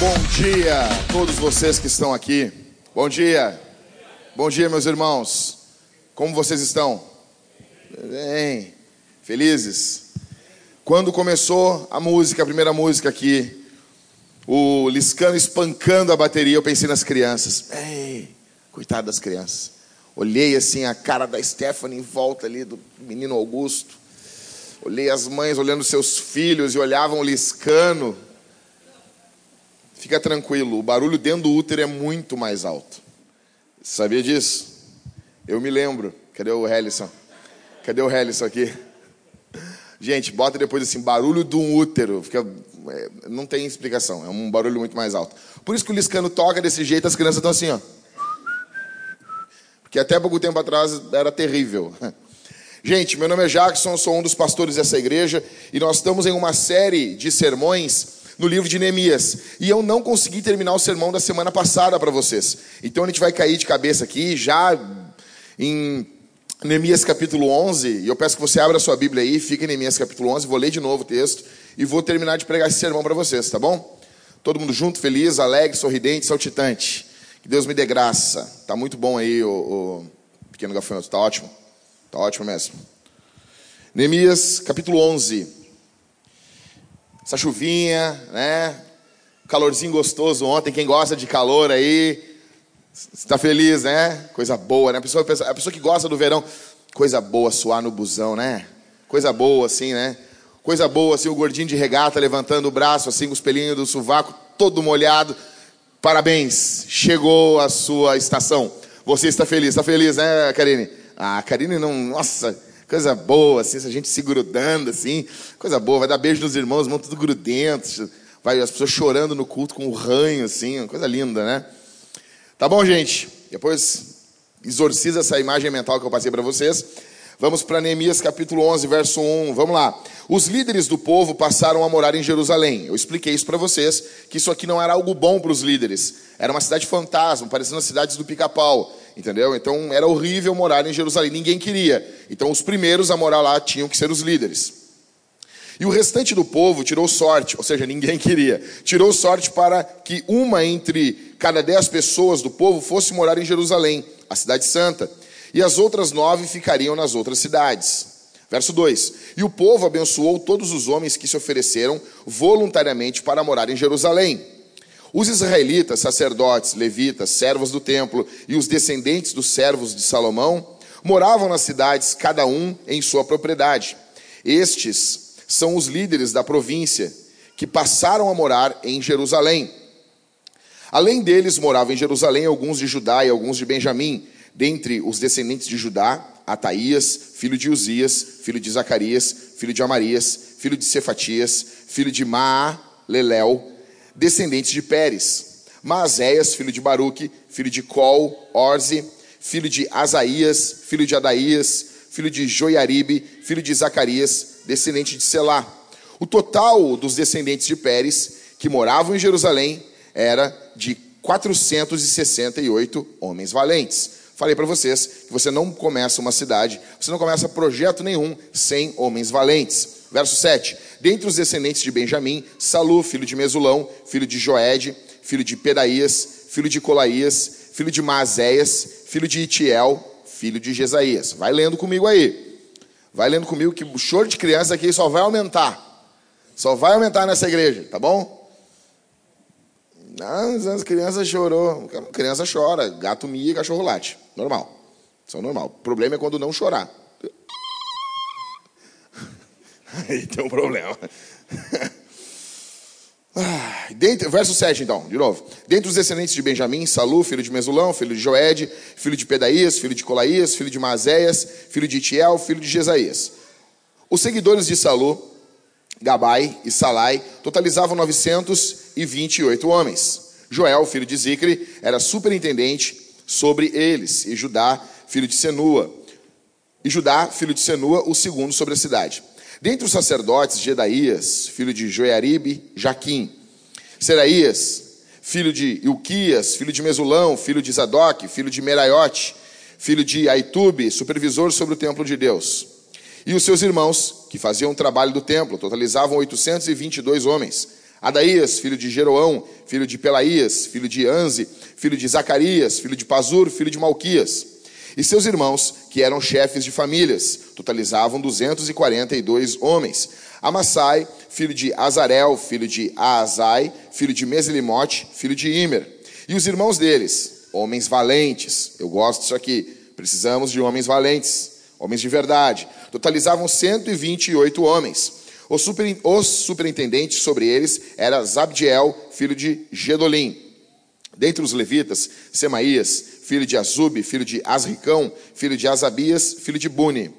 bom dia a todos vocês que estão aqui. Bom dia. Bom dia, meus irmãos. Como vocês estão? Bem, felizes. Quando começou a música, a primeira música aqui, o Liscano espancando a bateria, eu pensei nas crianças. Ei, coitado das crianças. Olhei assim a cara da Stephanie em volta ali do menino Augusto. Olhei as mães olhando seus filhos e olhavam o Liscano. Fica tranquilo, o barulho dentro do útero é muito mais alto. Sabia disso? Eu me lembro. Cadê o Hellison? Cadê o Hellison aqui? Gente, bota depois assim, barulho do útero. Fica, é, não tem explicação, é um barulho muito mais alto. Por isso que o Liscano toca desse jeito, as crianças estão assim, ó. Porque até pouco tempo atrás era terrível. Gente, meu nome é Jackson, sou um dos pastores dessa igreja e nós estamos em uma série de sermões no livro de Neemias. E eu não consegui terminar o sermão da semana passada para vocês. Então a gente vai cair de cabeça aqui já em Neemias capítulo 11. E eu peço que você abra sua Bíblia aí, fique em Neemias capítulo 11, vou ler de novo o texto e vou terminar de pregar esse sermão para vocês, tá bom? Todo mundo junto, feliz, alegre, sorridente, saltitante. Que Deus me dê graça. Tá muito bom aí o, o pequeno gafanhoto, tá ótimo. Tá ótimo mesmo. Neemias capítulo 11 essa chuvinha, né? Calorzinho gostoso ontem. Quem gosta de calor aí, está feliz, né? Coisa boa, né? A pessoa, a pessoa que gosta do verão, coisa boa suar no busão, né? Coisa boa, assim, né? Coisa boa, assim, o gordinho de regata levantando o braço, assim, com os pelinhos do sovaco, todo molhado. Parabéns, chegou a sua estação. Você está feliz, está feliz, né, Karine? Ah, Karine não, nossa, Coisa boa, assim, a gente se grudando, assim. Coisa boa, vai dar beijo nos irmãos, irmãos tudo grudentos. Vai as pessoas chorando no culto com o ranho, assim. Coisa linda, né? Tá bom, gente? Depois exorciza essa imagem mental que eu passei para vocês. Vamos para Neemias capítulo 11, verso 1. Vamos lá. Os líderes do povo passaram a morar em Jerusalém. Eu expliquei isso para vocês, que isso aqui não era algo bom para os líderes. Era uma cidade fantasma, parecendo as cidades do pica-pau. Entendeu? Então era horrível morar em Jerusalém, ninguém queria. Então os primeiros a morar lá tinham que ser os líderes. E o restante do povo tirou sorte, ou seja, ninguém queria. Tirou sorte para que uma entre cada dez pessoas do povo fosse morar em Jerusalém, a cidade santa, e as outras nove ficariam nas outras cidades. Verso 2: E o povo abençoou todos os homens que se ofereceram voluntariamente para morar em Jerusalém. Os israelitas, sacerdotes, levitas, servos do templo e os descendentes dos servos de Salomão moravam nas cidades, cada um em sua propriedade. Estes são os líderes da província que passaram a morar em Jerusalém. Além deles, moravam em Jerusalém alguns de Judá e alguns de Benjamim, dentre os descendentes de Judá, Ataías, filho de Uzias, filho de Zacarias, filho de Amarias, filho de Cefatias, filho de Maa, Leleu, descendentes de Pérez. Maazéias, filho de Baruque, filho de Col, Orze, filho de Asaías, filho de Adaías, filho de Joiaribe, filho de Zacarias, descendente de Selá. O total dos descendentes de Pérez, que moravam em Jerusalém, era de 468 homens valentes. Falei para vocês que você não começa uma cidade, você não começa projeto nenhum sem homens valentes. Verso 7. Dentre os descendentes de Benjamim, Salu, filho de Mesulão, filho de Joed, filho de Pedaías, filho de Colaías, filho de Mazéias, filho de Itiel, filho de Jesaías. Vai lendo comigo aí. Vai lendo comigo que o choro de criança aqui só vai aumentar. Só vai aumentar nessa igreja, tá bom? As crianças chorou. Criança chora, gato mia, cachorro late. Normal. Isso é normal. O problema é quando não chorar. Aí tem um problema. Ah, Dentre, verso 7, então, de novo. Dentre os descendentes de Benjamim, Salu, filho de Mesulão, filho de Joed, filho de Pedaías, filho de Colaías, filho de Mazéias, filho de Itiel, filho de Jesaías. Os seguidores de Salu, Gabai e Salai, totalizavam 928 homens. Joel, filho de Zicre, era superintendente sobre eles, e Judá, filho de Senua. E Judá, filho de Senua, o segundo sobre a cidade. Dentre os sacerdotes, Gedaías, filho de Joiaribe, Jaquim. Seraías, filho de Ilquias, filho de Mesulão, filho de Zadok, filho de Meraiote, filho de Aitube, supervisor sobre o templo de Deus. E os seus irmãos, que faziam o trabalho do templo, totalizavam 822 homens. Adaías, filho de Jeroão, filho de Pelaías, filho de Anze, filho de Zacarias, filho de Pazur, filho de Malquias. E seus irmãos, que eram chefes de famílias, totalizavam 242 homens. Amassai, filho de Azarel, filho de Aazai, filho de Meselimote, filho de Imer. E os irmãos deles, homens valentes. Eu gosto disso aqui. Precisamos de homens valentes, homens de verdade. Totalizavam 128 homens. O, super, o superintendente sobre eles era Zabdiel, filho de Gedolim. Dentre os levitas, Semaías, filho de Azub, filho de Asricão, filho de Asabias, filho de Buni.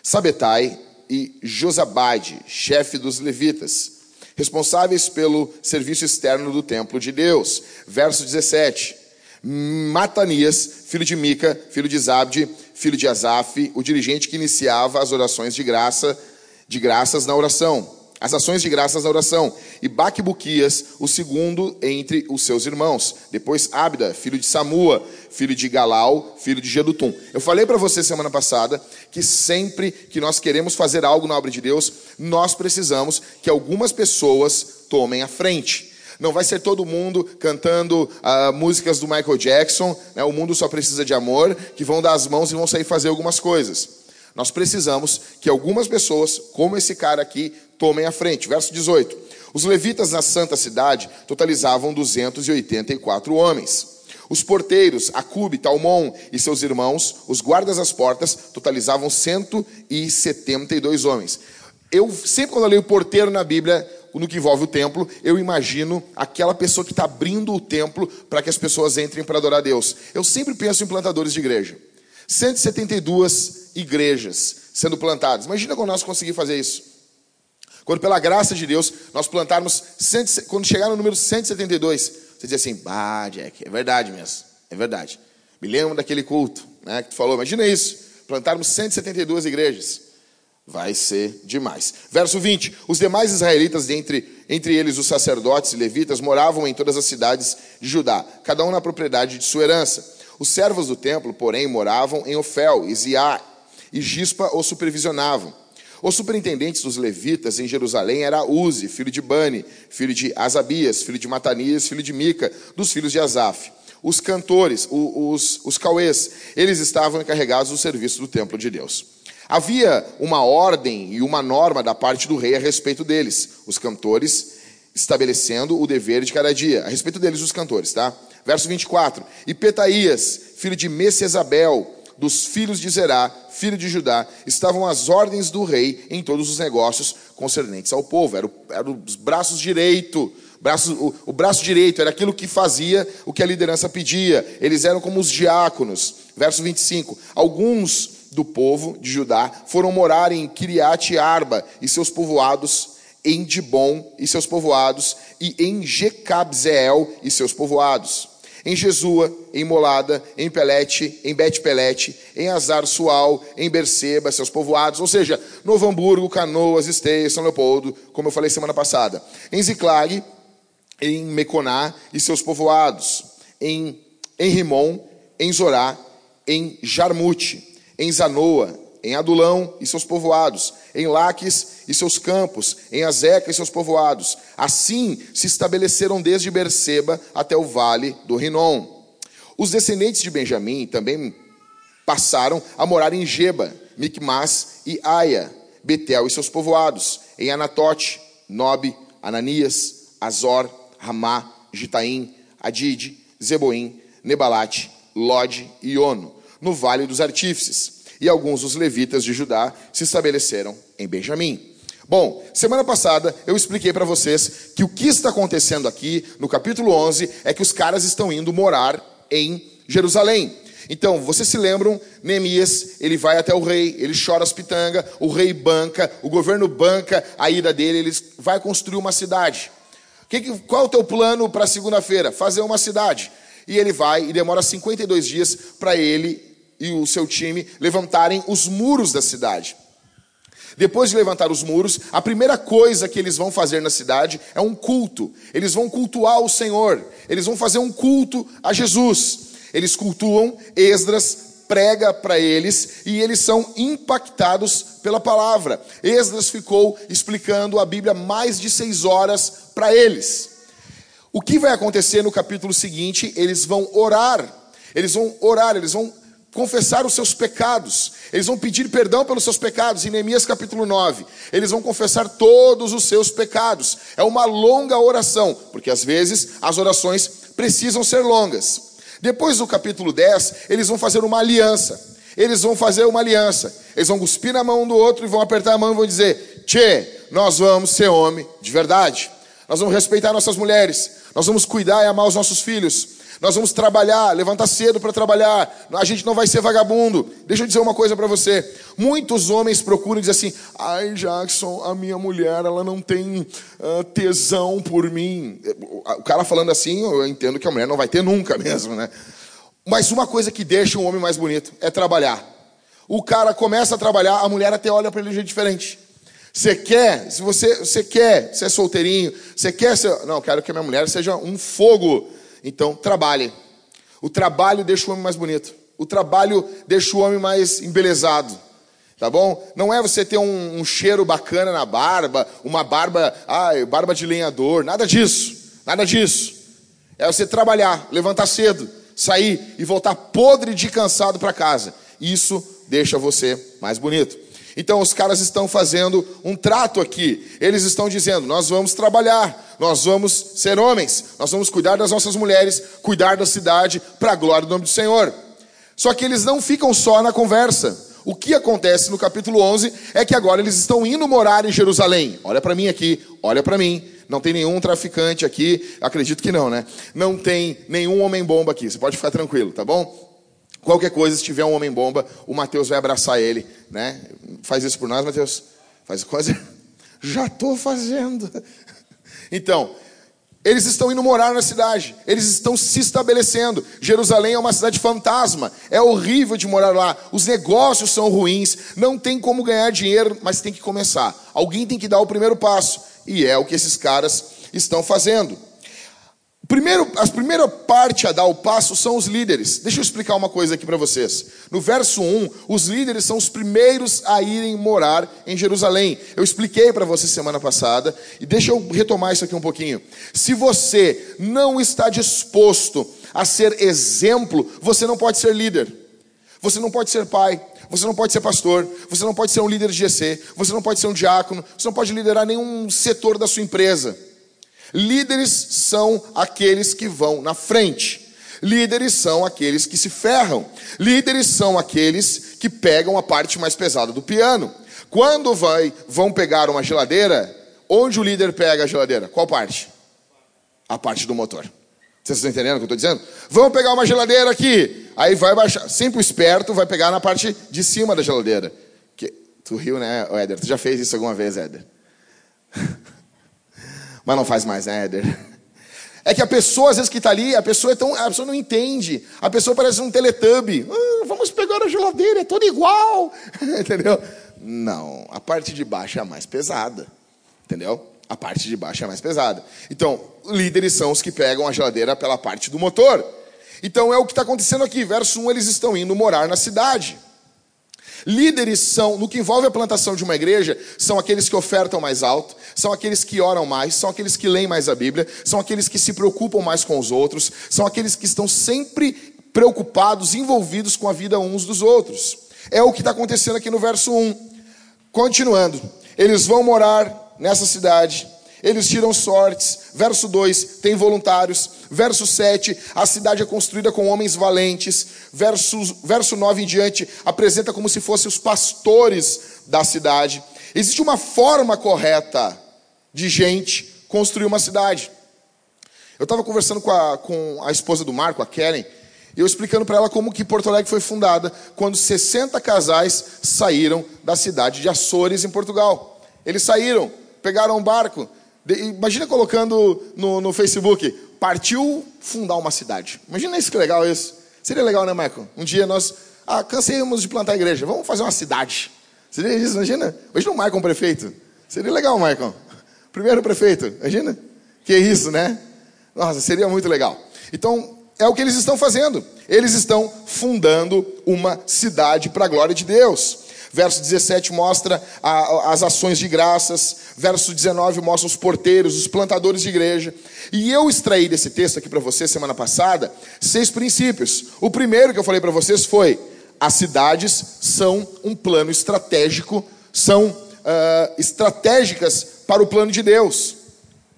Sabetai, e Josabade, chefe dos levitas, responsáveis pelo serviço externo do templo de Deus. Verso 17. Matanias, filho de Mica, filho de Zabde, filho de Asaf, o dirigente que iniciava as orações de graça, de graças na oração as ações de graças na oração, e Baquebuquias, o segundo entre os seus irmãos. Depois Abda, filho de Samua, filho de Galal, filho de Gedutum. Eu falei para você semana passada que sempre que nós queremos fazer algo na obra de Deus, nós precisamos que algumas pessoas tomem a frente. Não vai ser todo mundo cantando uh, músicas do Michael Jackson, né, o mundo só precisa de amor, que vão dar as mãos e vão sair fazer algumas coisas. Nós precisamos que algumas pessoas, como esse cara aqui, tomem a frente. Verso 18. Os levitas na santa cidade totalizavam 284 homens. Os porteiros, Acube, Talmon e seus irmãos, os guardas das portas, totalizavam 172 homens. Eu sempre quando eu leio porteiro na Bíblia, no que envolve o templo, eu imagino aquela pessoa que está abrindo o templo para que as pessoas entrem para adorar a Deus. Eu sempre penso em plantadores de igreja. 172 igrejas sendo plantadas. Imagina quando nós conseguimos fazer isso. Quando, pela graça de Deus, nós plantarmos, quando chegar no número 172, você diz assim: bah, Jack, é verdade mesmo, é verdade. Me lembro daquele culto né, que tu falou, imagina isso, plantarmos 172 igrejas. Vai ser demais. Verso 20: Os demais israelitas, entre, entre eles os sacerdotes e levitas, moravam em todas as cidades de Judá, cada um na propriedade de sua herança. Os servos do templo, porém, moravam em Ofel Ziá, e Gispa os supervisionavam. Os superintendentes dos levitas em Jerusalém era Uzi, filho de Bani, filho de Asabias, filho de Matanias, filho de Mica, dos filhos de Asaf. Os cantores, os, os cauês, eles estavam encarregados do serviço do templo de Deus. Havia uma ordem e uma norma da parte do rei a respeito deles. Os cantores estabelecendo o dever de cada dia. A respeito deles, os cantores, tá? Verso 24. E Petaías, filho de Messesabel, dos filhos de Zerá, filho de Judá, estavam as ordens do rei em todos os negócios concernentes ao povo. Era, o, era os braços direito. Braço, o, o braço direito era aquilo que fazia o que a liderança pedia. Eles eram como os diáconos. Verso 25. Alguns do povo de Judá foram morar em Kiriat Arba e seus povoados em Dibon e seus povoados, e em Jecabzeel e seus povoados em Jesua, em Molada, em Pelete, em Bet-Pelete, em Azar Sual, em Berseba, seus povoados, ou seja, Novo Hamburgo, Canoas, Esteia, São Leopoldo, como eu falei semana passada, em Ziclag, em Meconá e seus povoados, em, em Rimon, em Zorá, em Jarmute, em Zanoa, em Adulão e seus povoados, em Laques e seus campos, em Azeca e seus povoados. Assim se estabeleceram desde Berseba até o vale do Rinom. Os descendentes de Benjamim também passaram a morar em Geba, Micmas e Aia, Betel e seus povoados, em Anatote, Nobe, Ananias, Azor, Ramá, Gitaim, Adide, Zeboim, Nebalate, Lode e Ono, no vale dos artífices e alguns dos levitas de Judá se estabeleceram em Benjamim. Bom, semana passada eu expliquei para vocês que o que está acontecendo aqui no capítulo 11 é que os caras estão indo morar em Jerusalém. Então, vocês se lembram, Neemias, ele vai até o rei, ele chora as pitangas, o rei banca, o governo banca a ida dele, ele vai construir uma cidade. qual é o teu plano para segunda-feira? Fazer uma cidade. E ele vai e demora 52 dias para ele e o seu time levantarem os muros da cidade. Depois de levantar os muros, a primeira coisa que eles vão fazer na cidade é um culto. Eles vão cultuar o Senhor. Eles vão fazer um culto a Jesus. Eles cultuam, Esdras prega para eles e eles são impactados pela palavra. Esdras ficou explicando a Bíblia mais de seis horas para eles. O que vai acontecer no capítulo seguinte? Eles vão orar, eles vão orar, eles vão confessar os seus pecados, eles vão pedir perdão pelos seus pecados, em Neemias capítulo 9, eles vão confessar todos os seus pecados. É uma longa oração, porque às vezes as orações precisam ser longas. Depois do capítulo 10, eles vão fazer uma aliança. Eles vão fazer uma aliança. Eles vão cuspir na mão do outro e vão apertar a mão e vão dizer: Tchê, nós vamos ser homem de verdade. Nós vamos respeitar nossas mulheres. Nós vamos cuidar e amar os nossos filhos. Nós vamos trabalhar, levantar cedo para trabalhar. A gente não vai ser vagabundo. Deixa eu dizer uma coisa para você. Muitos homens procuram dizer assim: "Ai, Jackson, a minha mulher, ela não tem uh, tesão por mim". O cara falando assim, eu entendo que a mulher não vai ter nunca mesmo, né? Mas uma coisa que deixa um homem mais bonito é trabalhar. O cara começa a trabalhar, a mulher até olha para ele de jeito diferente. Você quer, se você, você quer ser solteirinho, você quer ser. Não, quero que a minha mulher seja um fogo então, trabalhe. O trabalho deixa o homem mais bonito. O trabalho deixa o homem mais embelezado. Tá bom? Não é você ter um, um cheiro bacana na barba, uma barba, ai, barba de lenhador, nada disso. Nada disso. É você trabalhar, levantar cedo, sair e voltar podre de cansado para casa. Isso deixa você mais bonito. Então os caras estão fazendo um trato aqui. Eles estão dizendo: nós vamos trabalhar, nós vamos ser homens, nós vamos cuidar das nossas mulheres, cuidar da cidade, para a glória do nome do Senhor. Só que eles não ficam só na conversa. O que acontece no capítulo 11 é que agora eles estão indo morar em Jerusalém. Olha para mim aqui, olha para mim. Não tem nenhum traficante aqui, acredito que não, né? Não tem nenhum homem-bomba aqui, você pode ficar tranquilo, tá bom? Qualquer coisa, se tiver um homem-bomba, o Mateus vai abraçar ele, né? Faz isso por nós, Mateus? Faz coisa? Já estou fazendo. Então, eles estão indo morar na cidade, eles estão se estabelecendo. Jerusalém é uma cidade fantasma, é horrível de morar lá. Os negócios são ruins, não tem como ganhar dinheiro, mas tem que começar. Alguém tem que dar o primeiro passo, e é o que esses caras estão fazendo. Primeiro, a primeira parte a dar o passo são os líderes. Deixa eu explicar uma coisa aqui para vocês. No verso 1, os líderes são os primeiros a irem morar em Jerusalém. Eu expliquei para você semana passada, e deixa eu retomar isso aqui um pouquinho. Se você não está disposto a ser exemplo, você não pode ser líder. Você não pode ser pai, você não pode ser pastor, você não pode ser um líder de GC, você não pode ser um diácono, você não pode liderar nenhum setor da sua empresa. Líderes são aqueles que vão na frente. Líderes são aqueles que se ferram. Líderes são aqueles que pegam a parte mais pesada do piano. Quando vai, vão pegar uma geladeira, onde o líder pega a geladeira? Qual parte? A parte do motor. Vocês estão entendendo o que eu estou dizendo? Vamos pegar uma geladeira aqui. Aí vai baixar. Sempre o esperto vai pegar na parte de cima da geladeira. Que, tu riu, né, Éder? Tu já fez isso alguma vez, Éder? Mas não faz mais, né, Éder? É que a pessoa, às vezes, que está ali, a pessoa, é tão, a pessoa não entende. A pessoa parece um teletubbie. Ah, vamos pegar a geladeira, é tudo igual. Entendeu? Não, a parte de baixo é a mais pesada. Entendeu? A parte de baixo é a mais pesada. Então, líderes são os que pegam a geladeira pela parte do motor. Então, é o que está acontecendo aqui. Verso 1, eles estão indo morar na cidade. Líderes são, no que envolve a plantação de uma igreja, são aqueles que ofertam mais alto, são aqueles que oram mais, são aqueles que leem mais a Bíblia, são aqueles que se preocupam mais com os outros, são aqueles que estão sempre preocupados, envolvidos com a vida uns dos outros. É o que está acontecendo aqui no verso 1. Continuando, eles vão morar nessa cidade, eles tiram sortes. Verso 2, tem voluntários. Verso 7, a cidade é construída com homens valentes. Verso, verso 9 em diante, apresenta como se fossem os pastores da cidade. Existe uma forma correta de gente construir uma cidade. Eu estava conversando com a, com a esposa do Marco, a Kellen, e eu explicando para ela como que Porto Alegre foi fundada, quando 60 casais saíram da cidade de Açores, em Portugal. Eles saíram, pegaram um barco, Imagina colocando no, no Facebook, partiu fundar uma cidade. Imagina isso que legal isso. Seria legal, né, Michael? Um dia nós, ah, cansemos de plantar igreja, vamos fazer uma cidade. Seria isso, imagina? Imagina o Michael prefeito. Seria legal, Michael. Primeiro prefeito, imagina? Que isso, né? Nossa, seria muito legal. Então, é o que eles estão fazendo. Eles estão fundando uma cidade para a glória de Deus. Verso 17 mostra a, as ações de graças. Verso 19 mostra os porteiros, os plantadores de igreja. E eu extraí desse texto aqui para você semana passada seis princípios. O primeiro que eu falei para vocês foi: as cidades são um plano estratégico, são uh, estratégicas para o plano de Deus.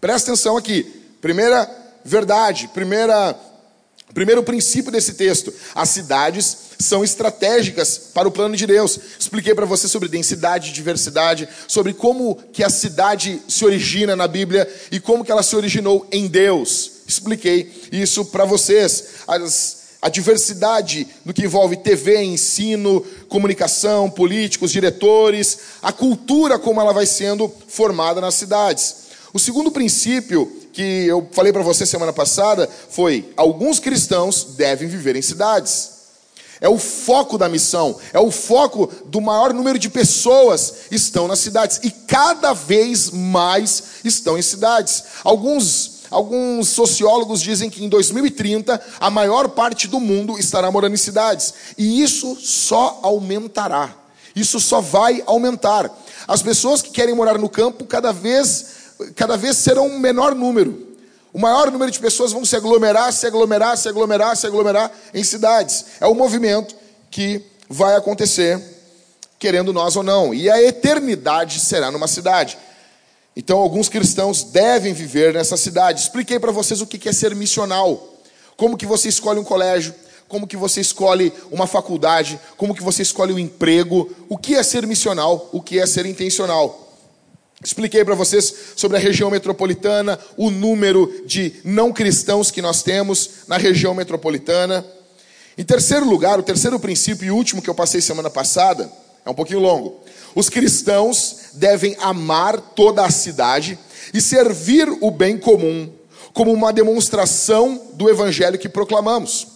Presta atenção aqui. Primeira verdade, primeira Primeiro princípio desse texto: as cidades são estratégicas para o plano de Deus. Expliquei para você sobre densidade, diversidade, sobre como que a cidade se origina na Bíblia e como que ela se originou em Deus. Expliquei isso para vocês. As, a diversidade no que envolve TV, ensino, comunicação, políticos, diretores, a cultura como ela vai sendo formada nas cidades. O segundo princípio que eu falei para você semana passada foi: alguns cristãos devem viver em cidades. É o foco da missão, é o foco do maior número de pessoas estão nas cidades e cada vez mais estão em cidades. Alguns alguns sociólogos dizem que em 2030 a maior parte do mundo estará morando em cidades e isso só aumentará. Isso só vai aumentar. As pessoas que querem morar no campo cada vez cada vez serão um menor número. O maior número de pessoas vão se aglomerar, se aglomerar, se aglomerar, se aglomerar em cidades. É o movimento que vai acontecer, querendo nós ou não. E a eternidade será numa cidade. Então, alguns cristãos devem viver nessa cidade. Expliquei para vocês o que é ser missional. Como que você escolhe um colégio, como que você escolhe uma faculdade, como que você escolhe um emprego, o que é ser missional, o que é ser intencional. Expliquei para vocês sobre a região metropolitana, o número de não cristãos que nós temos na região metropolitana. Em terceiro lugar, o terceiro princípio e último que eu passei semana passada, é um pouquinho longo. Os cristãos devem amar toda a cidade e servir o bem comum como uma demonstração do evangelho que proclamamos.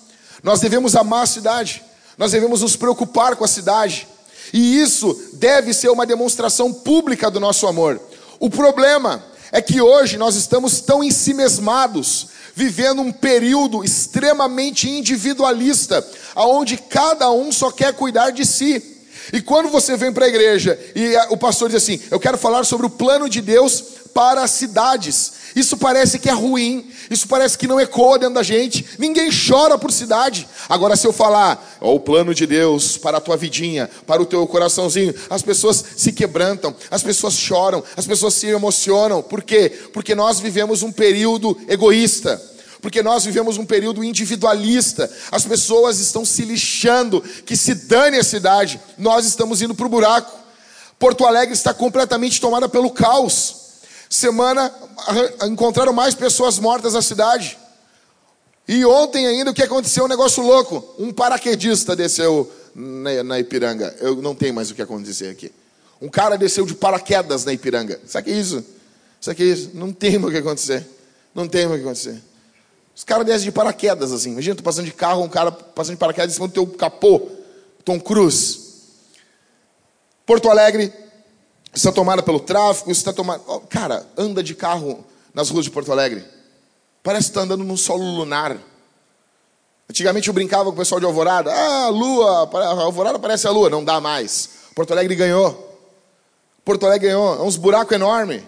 Nós devemos amar a cidade, nós devemos nos preocupar com a cidade, e isso deve ser uma demonstração pública do nosso amor. O problema é que hoje nós estamos tão ensimesmados, vivendo um período extremamente individualista, aonde cada um só quer cuidar de si. E quando você vem para a igreja e o pastor diz assim: Eu quero falar sobre o plano de Deus para as cidades. Isso parece que é ruim, isso parece que não ecoa dentro da gente. Ninguém chora por cidade. Agora, se eu falar, ó, o plano de Deus para a tua vidinha, para o teu coraçãozinho, as pessoas se quebrantam, as pessoas choram, as pessoas se emocionam. Por quê? Porque nós vivemos um período egoísta. Porque nós vivemos um período individualista, as pessoas estão se lixando, que se dane a cidade, nós estamos indo para o buraco. Porto Alegre está completamente tomada pelo caos. Semana encontraram mais pessoas mortas na cidade. E ontem ainda o que aconteceu? Um negócio louco. Um paraquedista desceu na, na Ipiranga. Eu não tenho mais o que acontecer aqui. Um cara desceu de paraquedas na Ipiranga. Sabe que é isso? Sabe que é isso? Não tem o que acontecer. Não tem o que acontecer. Os caras descem de paraquedas assim. Imagina, tu passando de carro, um cara passando de paraquedas em cima do teu capô. Tom Cruise. Porto Alegre, está tomada pelo tráfico, está tomada. Oh, cara, anda de carro nas ruas de Porto Alegre. Parece que está andando num solo lunar. Antigamente eu brincava com o pessoal de Alvorada. Ah, lua, a Alvorada parece a lua. Não dá mais. Porto Alegre ganhou. Porto Alegre ganhou. É uns buracos enormes.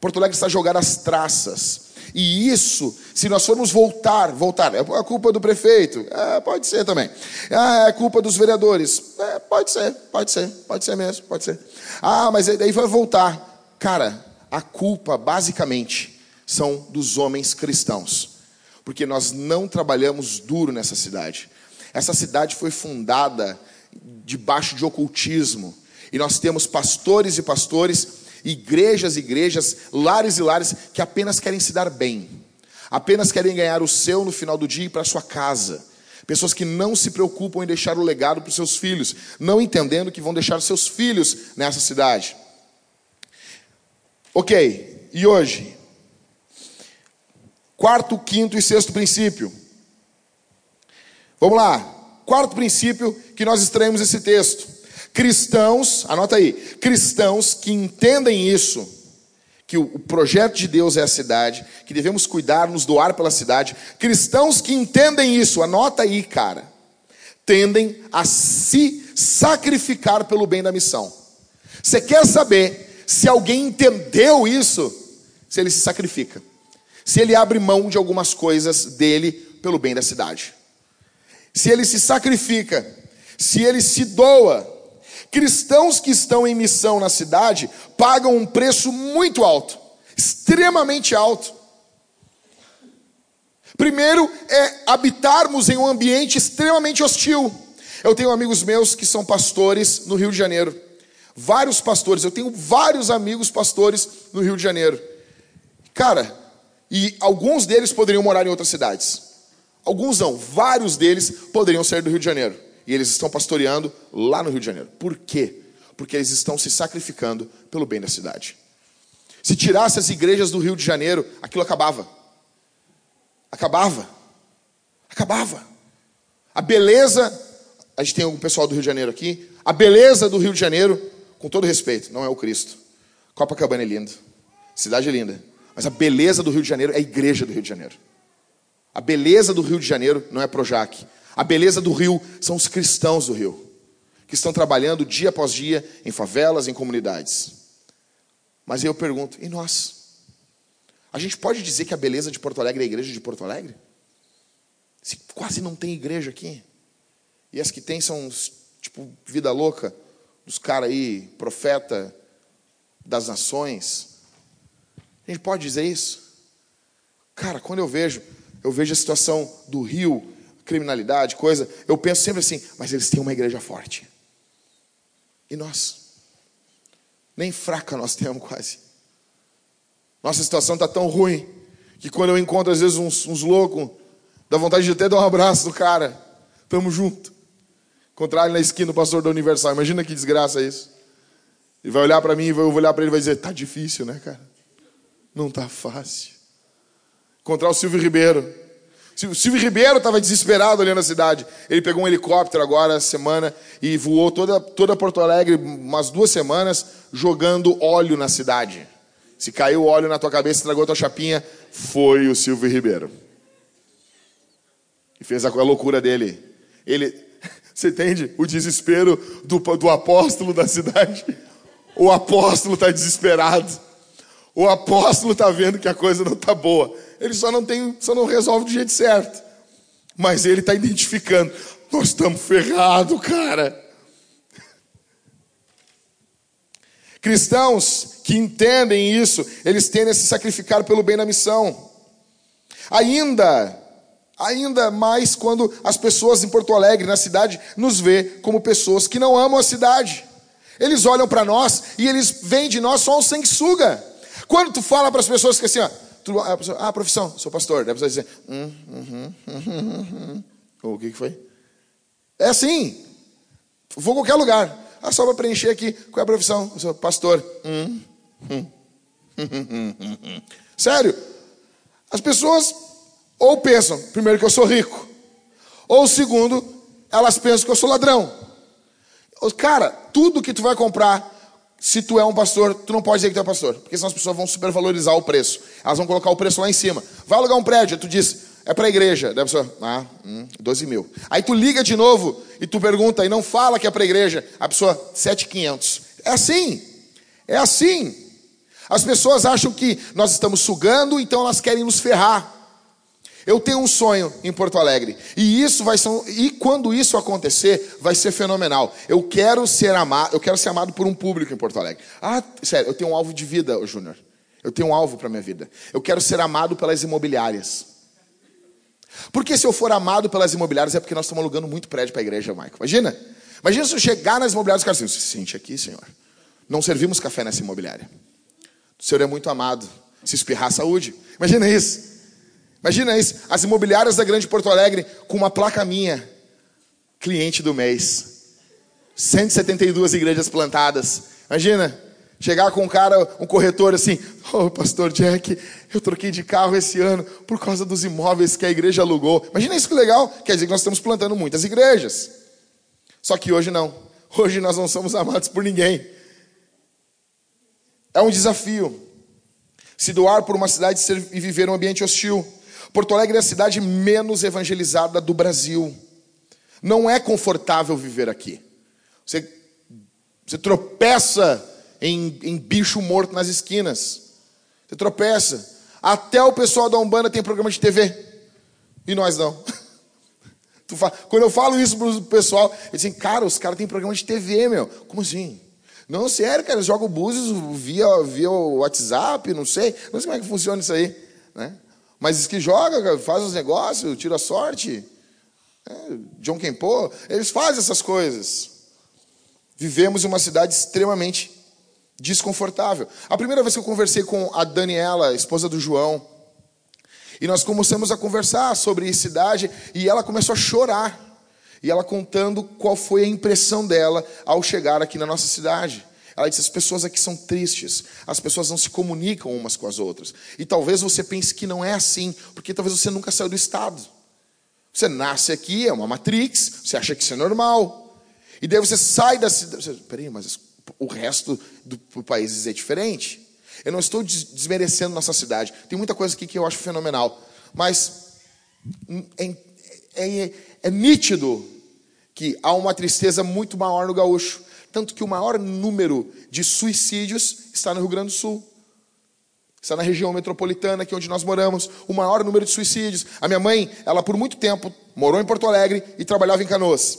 Porto Alegre está jogando as traças. E isso, se nós formos voltar, voltar, é a culpa do prefeito? É, pode ser também. Ah, é culpa dos vereadores? É, pode ser, pode ser, pode ser mesmo, pode ser. Ah, mas daí vai voltar. Cara, a culpa, basicamente, são dos homens cristãos. Porque nós não trabalhamos duro nessa cidade. Essa cidade foi fundada debaixo de ocultismo. E nós temos pastores e pastores, igrejas igrejas, lares e lares, que apenas querem se dar bem. Apenas querem ganhar o seu no final do dia e para sua casa. Pessoas que não se preocupam em deixar o legado para os seus filhos, não entendendo que vão deixar seus filhos nessa cidade. Ok, e hoje? Quarto, quinto e sexto princípio. Vamos lá. Quarto princípio que nós extraímos esse texto. Cristãos, anota aí, cristãos que entendem isso, que o projeto de Deus é a cidade, que devemos cuidar, nos doar pela cidade. Cristãos que entendem isso, anota aí, cara, tendem a se sacrificar pelo bem da missão. Você quer saber se alguém entendeu isso? Se ele se sacrifica, se ele abre mão de algumas coisas dele pelo bem da cidade, se ele se sacrifica, se ele se doa Cristãos que estão em missão na cidade pagam um preço muito alto, extremamente alto. Primeiro é habitarmos em um ambiente extremamente hostil. Eu tenho amigos meus que são pastores no Rio de Janeiro. Vários pastores, eu tenho vários amigos pastores no Rio de Janeiro. Cara, e alguns deles poderiam morar em outras cidades. Alguns não, vários deles poderiam ser do Rio de Janeiro e eles estão pastoreando lá no Rio de Janeiro. Por quê? Porque eles estão se sacrificando pelo bem da cidade. Se tirasse as igrejas do Rio de Janeiro, aquilo acabava. Acabava. Acabava. A beleza, a gente tem algum pessoal do Rio de Janeiro aqui, a beleza do Rio de Janeiro, com todo respeito, não é o Cristo. Copacabana é lindo, cidade é linda, mas a beleza do Rio de Janeiro é a igreja do Rio de Janeiro. A beleza do Rio de Janeiro não é Projac, a beleza do Rio são os cristãos do Rio, que estão trabalhando dia após dia em favelas, em comunidades. Mas aí eu pergunto, e nós? A gente pode dizer que a beleza de Porto Alegre é a igreja de Porto Alegre? Se quase não tem igreja aqui. E as que tem são, tipo, vida louca, dos caras aí, profeta das nações. A gente pode dizer isso? Cara, quando eu vejo, eu vejo a situação do Rio criminalidade, coisa, eu penso sempre assim, mas eles têm uma igreja forte. E nós? Nem fraca nós temos quase. Nossa situação está tão ruim que quando eu encontro às vezes uns, uns loucos, dá vontade de até dar um abraço do cara. Tamo junto. Encontrar ele na esquina, o pastor da Universal. Imagina que desgraça isso. Ele vai olhar para mim, eu vou olhar para ele e vai dizer: tá difícil, né, cara? Não tá fácil. Encontrar o Silvio Ribeiro. O Silvio Ribeiro estava desesperado ali na cidade. Ele pegou um helicóptero agora, semana, e voou toda, toda Porto Alegre, umas duas semanas, jogando óleo na cidade. Se caiu óleo na tua cabeça, estragou a tua chapinha, foi o Silvio Ribeiro. E fez a, a loucura dele. Ele, você entende? O desespero do, do apóstolo da cidade. O apóstolo está desesperado. O apóstolo está vendo que a coisa não está boa. Ele só não tem, só não resolve do jeito certo. Mas ele está identificando. Nós estamos ferrados, cara. Cristãos que entendem isso, eles tendem a se sacrificar pelo bem da missão. Ainda, ainda mais quando as pessoas em Porto Alegre, na cidade, nos vê como pessoas que não amam a cidade. Eles olham para nós e eles veem de nós só um sanguessuga. Quando tu fala para as pessoas que assim, ó, Tu, a pessoa, ah, profissão, sou pastor. Daí a pessoa diz, hum, hum, hum, o que, que foi? É assim. Vou a qualquer lugar. Ah, só para preencher aqui, qual é a profissão? Eu sou pastor. Sério. As pessoas ou pensam, primeiro, que eu sou rico. Ou segundo, elas pensam que eu sou ladrão. Cara, tudo que tu vai comprar se tu é um pastor, tu não pode dizer que tu é pastor, porque senão as pessoas vão supervalorizar o preço. Elas vão colocar o preço lá em cima. Vai alugar um prédio, tu diz, é para a igreja. Daí a pessoa, ah, hum, 12 mil. Aí tu liga de novo e tu pergunta e não fala que é para a igreja. A pessoa, 7,500. É assim. É assim. As pessoas acham que nós estamos sugando, então elas querem nos ferrar. Eu tenho um sonho em Porto Alegre. E isso vai ser, e quando isso acontecer, vai ser fenomenal. Eu quero ser amado, eu quero ser amado por um público em Porto Alegre. Ah, sério, eu tenho um alvo de vida, Júnior. Eu tenho um alvo para minha vida. Eu quero ser amado pelas imobiliárias. Porque se eu for amado pelas imobiliárias é porque nós estamos alugando muito prédio para a igreja, Maico. Imagina? Imagina se eu chegar nas imobiliárias e o cara assim, se sente aqui, senhor. Não servimos café nessa imobiliária. O senhor é muito amado. Se espirrar, saúde. Imagina isso. Imagina isso, as imobiliárias da Grande Porto Alegre com uma placa minha, cliente do mês. 172 igrejas plantadas. Imagina, chegar com um cara, um corretor assim, ô oh, pastor Jack, eu troquei de carro esse ano por causa dos imóveis que a igreja alugou. Imagina isso que legal, quer dizer que nós estamos plantando muitas igrejas. Só que hoje não. Hoje nós não somos amados por ninguém. É um desafio. se doar por uma cidade e viver um ambiente hostil. Porto Alegre é a cidade menos evangelizada do Brasil. Não é confortável viver aqui. Você, você tropeça em, em bicho morto nas esquinas. Você tropeça. Até o pessoal da Umbanda tem programa de TV. E nós não. Quando eu falo isso pro pessoal, eles dizem, cara, os caras têm programa de TV, meu. Como assim? Não, sério, cara, eles jogam búzios via, via o WhatsApp, não sei. Não sei como é que funciona isso aí. Né? Mas que joga, faz os negócios, tira sorte. É, John Kempo, eles fazem essas coisas. Vivemos em uma cidade extremamente desconfortável. A primeira vez que eu conversei com a Daniela, esposa do João, e nós começamos a conversar sobre cidade, e ela começou a chorar. E ela contando qual foi a impressão dela ao chegar aqui na nossa cidade. Ela disse: as pessoas aqui são tristes, as pessoas não se comunicam umas com as outras. E talvez você pense que não é assim, porque talvez você nunca saiu do estado. Você nasce aqui, é uma matrix, você acha que isso é normal. E daí você sai da cidade. Peraí, mas o resto do, país é diferente. Eu não estou desmerecendo nossa cidade. Tem muita coisa aqui que eu acho fenomenal. Mas é, é, é nítido que há uma tristeza muito maior no gaúcho. Tanto que o maior número de suicídios está no Rio Grande do Sul. Está na região metropolitana, aqui onde nós moramos, o maior número de suicídios. A minha mãe, ela por muito tempo morou em Porto Alegre e trabalhava em Canoas.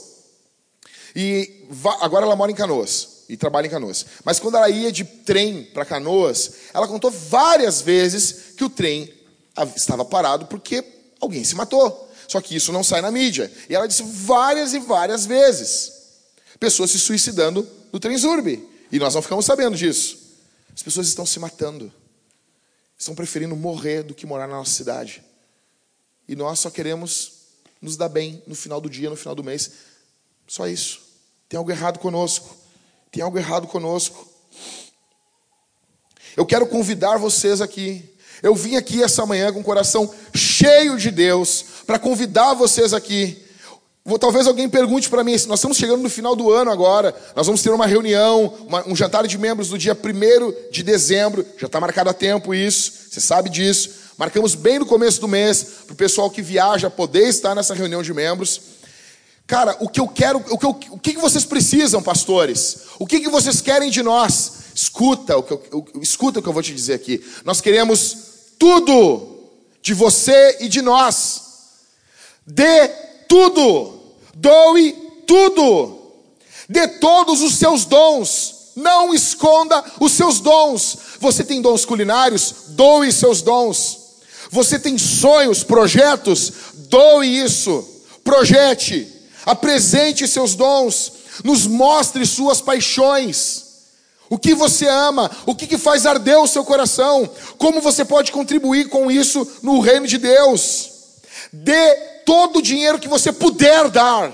E agora ela mora em Canoas e trabalha em Canoas. Mas quando ela ia de trem para Canoas, ela contou várias vezes que o trem estava parado porque alguém se matou. Só que isso não sai na mídia. E ela disse várias e várias vezes: pessoas se suicidando no Transurb. E nós não ficamos sabendo disso. As pessoas estão se matando. Estão preferindo morrer do que morar na nossa cidade. E nós só queremos nos dar bem no final do dia, no final do mês. Só isso. Tem algo errado conosco. Tem algo errado conosco. Eu quero convidar vocês aqui. Eu vim aqui essa manhã com o coração cheio de Deus para convidar vocês aqui. Talvez alguém pergunte para mim, nós estamos chegando no final do ano agora, nós vamos ter uma reunião, uma, um jantar de membros no dia 1 de dezembro, já está marcado há tempo isso, você sabe disso. Marcamos bem no começo do mês, para o pessoal que viaja poder estar nessa reunião de membros. Cara, o que eu quero, o que, eu, o que vocês precisam, pastores? O que, que vocês querem de nós? Escuta o, que eu, escuta o que eu vou te dizer aqui. Nós queremos tudo de você e de nós. Dê tudo. Doe tudo. Dê todos os seus dons. Não esconda os seus dons. Você tem dons culinários? Doe seus dons. Você tem sonhos, projetos? Doe isso. Projete apresente seus dons, nos mostre suas paixões. O que você ama, o que, que faz arder o seu coração, como você pode contribuir com isso no reino de Deus. Dê todo o dinheiro que você puder dar.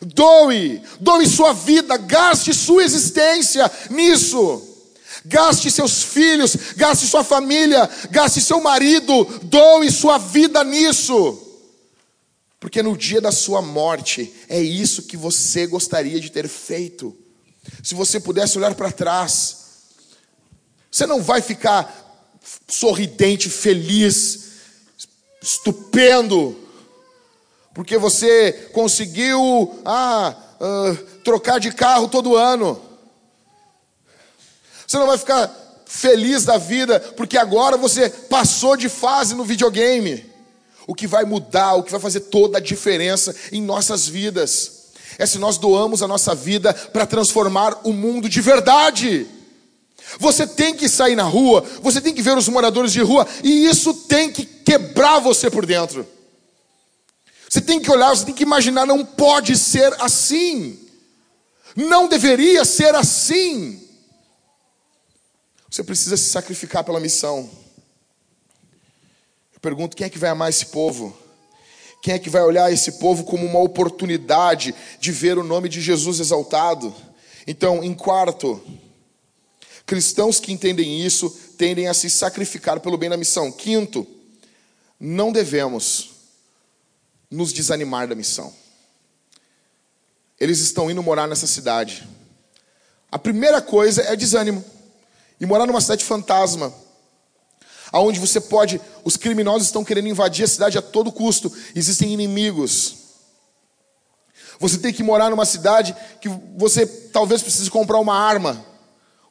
Doe, doe sua vida, gaste sua existência nisso. Gaste seus filhos, gaste sua família, gaste seu marido, doe sua vida nisso. Porque no dia da sua morte, é isso que você gostaria de ter feito. Se você pudesse olhar para trás, você não vai ficar sorridente, feliz, estupendo, porque você conseguiu ah, uh, trocar de carro todo ano. Você não vai ficar feliz da vida, porque agora você passou de fase no videogame o que vai mudar, o que vai fazer toda a diferença em nossas vidas. É se nós doamos a nossa vida para transformar o mundo de verdade. Você tem que sair na rua, você tem que ver os moradores de rua, e isso tem que quebrar você por dentro. Você tem que olhar, você tem que imaginar, não pode ser assim. Não deveria ser assim. Você precisa se sacrificar pela missão. Eu pergunto: quem é que vai amar esse povo? Quem é que vai olhar esse povo como uma oportunidade de ver o nome de Jesus exaltado? Então, em quarto, cristãos que entendem isso tendem a se sacrificar pelo bem da missão. Quinto, não devemos nos desanimar da missão. Eles estão indo morar nessa cidade. A primeira coisa é desânimo. E morar numa cidade fantasma aonde você pode, os criminosos estão querendo invadir a cidade a todo custo, existem inimigos. Você tem que morar numa cidade que você talvez precise comprar uma arma,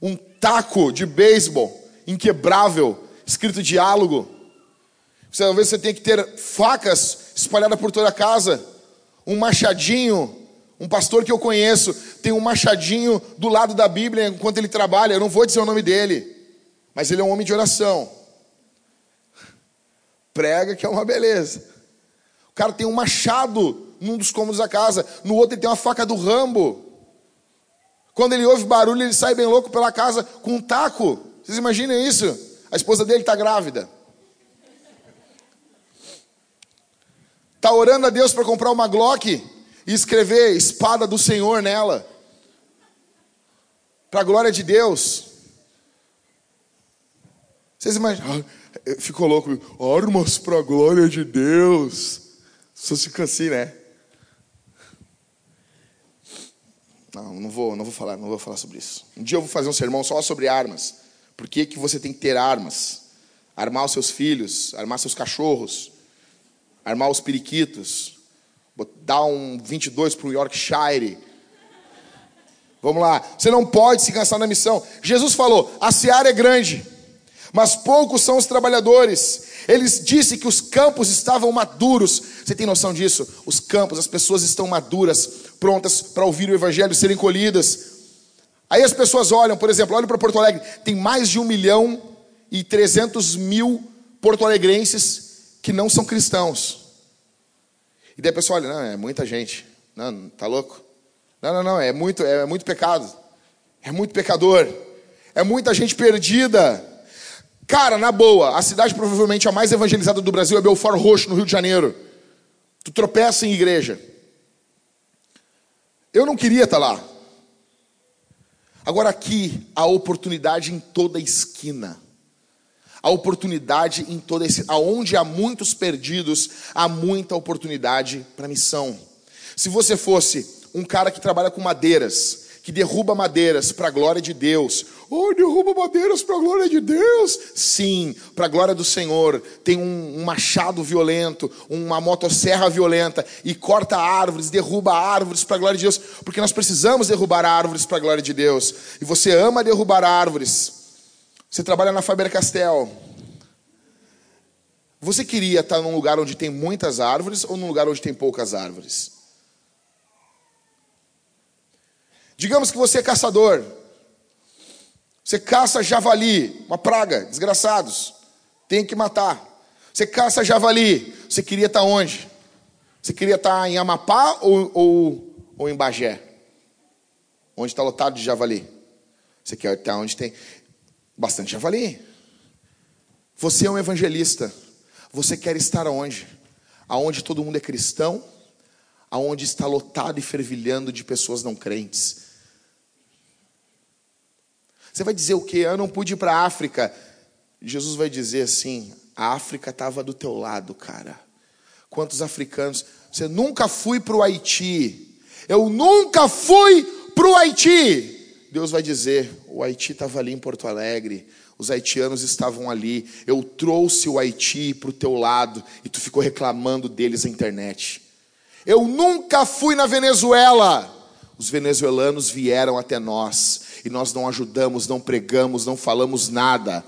um taco de beisebol inquebrável, escrito diálogo. Talvez você tenha que ter facas espalhadas por toda a casa, um machadinho. Um pastor que eu conheço tem um machadinho do lado da Bíblia enquanto ele trabalha. Eu não vou dizer o nome dele, mas ele é um homem de oração. Prega que é uma beleza. O cara tem um machado num dos cômodos da casa, no outro ele tem uma faca do Rambo. Quando ele ouve barulho, ele sai bem louco pela casa com um taco. Vocês imaginem isso? A esposa dele está grávida. Está orando a Deus para comprar uma Glock e escrever espada do Senhor nela. Para a glória de Deus. Vocês imaginam? Ah, ficou louco. Armas para a glória de Deus. Só fica assim, né? Não, não vou, não vou falar, não vou falar sobre isso. Um dia eu vou fazer um sermão só sobre armas. Por que, que você tem que ter armas? Armar os seus filhos, armar seus cachorros, armar os periquitos, dar um 22 para o Yorkshire. Vamos lá, você não pode se cansar na missão. Jesus falou: a seara é grande, mas poucos são os trabalhadores. Ele disse que os campos estavam maduros. Você tem noção disso? Os campos, as pessoas estão maduras, prontas para ouvir o evangelho, serem colhidas. Aí as pessoas olham, por exemplo, olham para Porto Alegre, tem mais de um milhão e trezentos mil porto-alegrenses que não são cristãos. E daí a pessoa olha, não, é muita gente. Não, tá louco? Não, não, não, é muito, é muito pecado. É muito pecador. É muita gente perdida. Cara, na boa, a cidade provavelmente a mais evangelizada do Brasil é Belfort Roxo, no Rio de Janeiro. Tu tropeça em igreja. Eu não queria estar lá. Agora aqui, a oportunidade em toda esquina. A oportunidade em toda esquina. Aonde há muitos perdidos, há muita oportunidade para missão. Se você fosse um cara que trabalha com madeiras, que derruba madeiras para a glória de Deus. Oh, derruba madeiras para a glória de Deus. Sim, para a glória do Senhor. Tem um, um, machado violento, uma motosserra violenta e corta árvores, derruba árvores para a glória de Deus, porque nós precisamos derrubar árvores para a glória de Deus. E você ama derrubar árvores. Você trabalha na Faber-Castell. Você queria estar num lugar onde tem muitas árvores ou num lugar onde tem poucas árvores? Digamos que você é caçador. Você caça javali, uma praga, desgraçados. Tem que matar. Você caça javali. Você queria estar onde? Você queria estar em Amapá ou, ou, ou em Bagé? Onde está lotado de javali? Você quer estar onde tem bastante javali. Você é um evangelista. Você quer estar onde? Aonde todo mundo é cristão? Aonde está lotado e fervilhando de pessoas não crentes? Você vai dizer o quê? Eu não pude ir para a África. Jesus vai dizer assim: a África estava do teu lado, cara. Quantos africanos? Você nunca fui para o Haiti. Eu nunca fui para o Haiti. Deus vai dizer: o Haiti estava ali em Porto Alegre. Os haitianos estavam ali. Eu trouxe o Haiti para o teu lado e tu ficou reclamando deles na internet. Eu nunca fui na Venezuela. Os venezuelanos vieram até nós e nós não ajudamos, não pregamos, não falamos nada.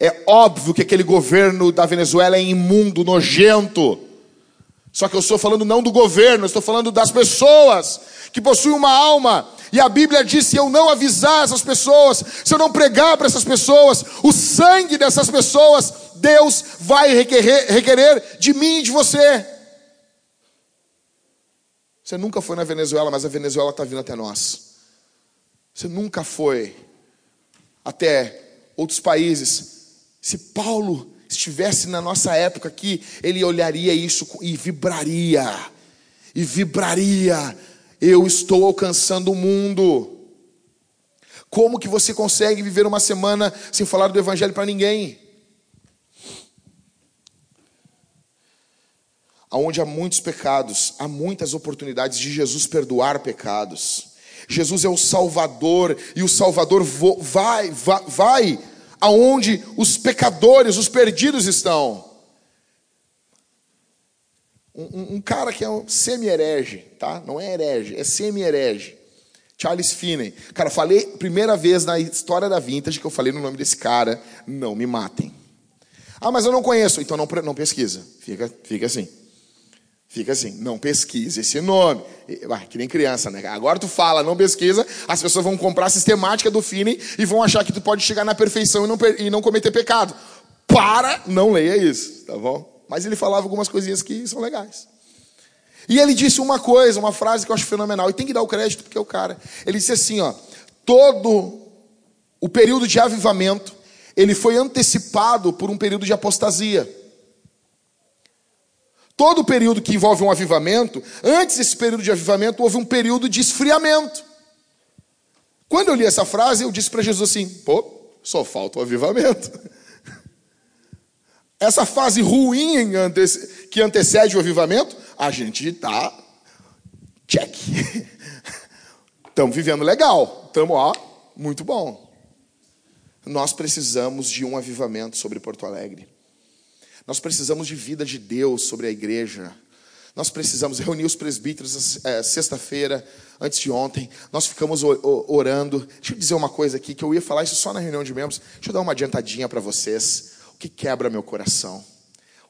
É óbvio que aquele governo da Venezuela é imundo, nojento. Só que eu estou falando não do governo, eu estou falando das pessoas que possuem uma alma. E a Bíblia diz: se eu não avisar essas pessoas, se eu não pregar para essas pessoas, o sangue dessas pessoas, Deus vai requerer, requerer de mim e de você. Você nunca foi na Venezuela, mas a Venezuela está vindo até nós. Você nunca foi até outros países. Se Paulo estivesse na nossa época aqui, ele olharia isso e vibraria. E vibraria. Eu estou alcançando o mundo. Como que você consegue viver uma semana sem falar do evangelho para ninguém? Aonde há muitos pecados, há muitas oportunidades de Jesus perdoar pecados. Jesus é o Salvador e o Salvador vai, vai, vai aonde os pecadores, os perdidos estão. Um, um, cara que é um semi-herege, tá? Não é herege, é semi-herege. Charles Finney. Cara, falei primeira vez na história da Vintage que eu falei no nome desse cara. Não me matem. Ah, mas eu não conheço. Então não, não pesquisa. Fica, fica assim. Fica assim, não pesquise esse nome. Vai, que nem criança, né? Agora tu fala, não pesquisa, as pessoas vão comprar a sistemática do Finney e vão achar que tu pode chegar na perfeição e não, e não cometer pecado. Para, não leia isso, tá bom? Mas ele falava algumas coisinhas que são legais. E ele disse uma coisa, uma frase que eu acho fenomenal, e tem que dar o crédito porque é o cara. Ele disse assim, ó: todo o período de avivamento, ele foi antecipado por um período de apostasia. Todo período que envolve um avivamento, antes desse período de avivamento, houve um período de esfriamento. Quando eu li essa frase, eu disse para Jesus assim: pô, só falta o avivamento. Essa fase ruim que antecede o avivamento, a gente está check. Estamos vivendo legal, estamos, ó, muito bom. Nós precisamos de um avivamento sobre Porto Alegre. Nós precisamos de vida de Deus sobre a igreja. Nós precisamos reunir os presbíteros é, sexta-feira, antes de ontem. Nós ficamos orando. Deixa eu dizer uma coisa aqui, que eu ia falar isso só na reunião de membros. Deixa eu dar uma adiantadinha para vocês. O que quebra meu coração?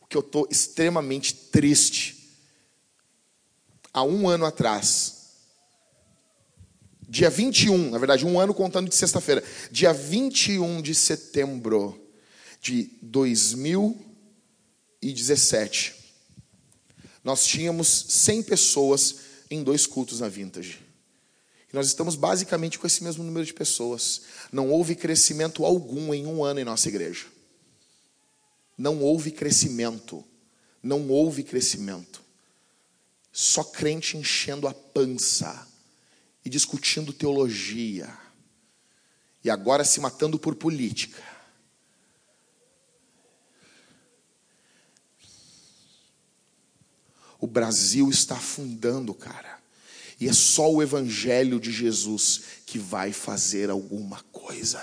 O que eu estou extremamente triste há um ano atrás, dia 21, na verdade, um ano contando de sexta-feira, dia 21 de setembro de 2017, nós tínhamos 100 pessoas em dois cultos na Vintage. E nós estamos basicamente com esse mesmo número de pessoas. Não houve crescimento algum em um ano em nossa igreja. Não houve crescimento. Não houve crescimento. Só crente enchendo a pança e discutindo teologia. E agora se matando por política. O Brasil está afundando, cara. E é só o Evangelho de Jesus que vai fazer alguma coisa.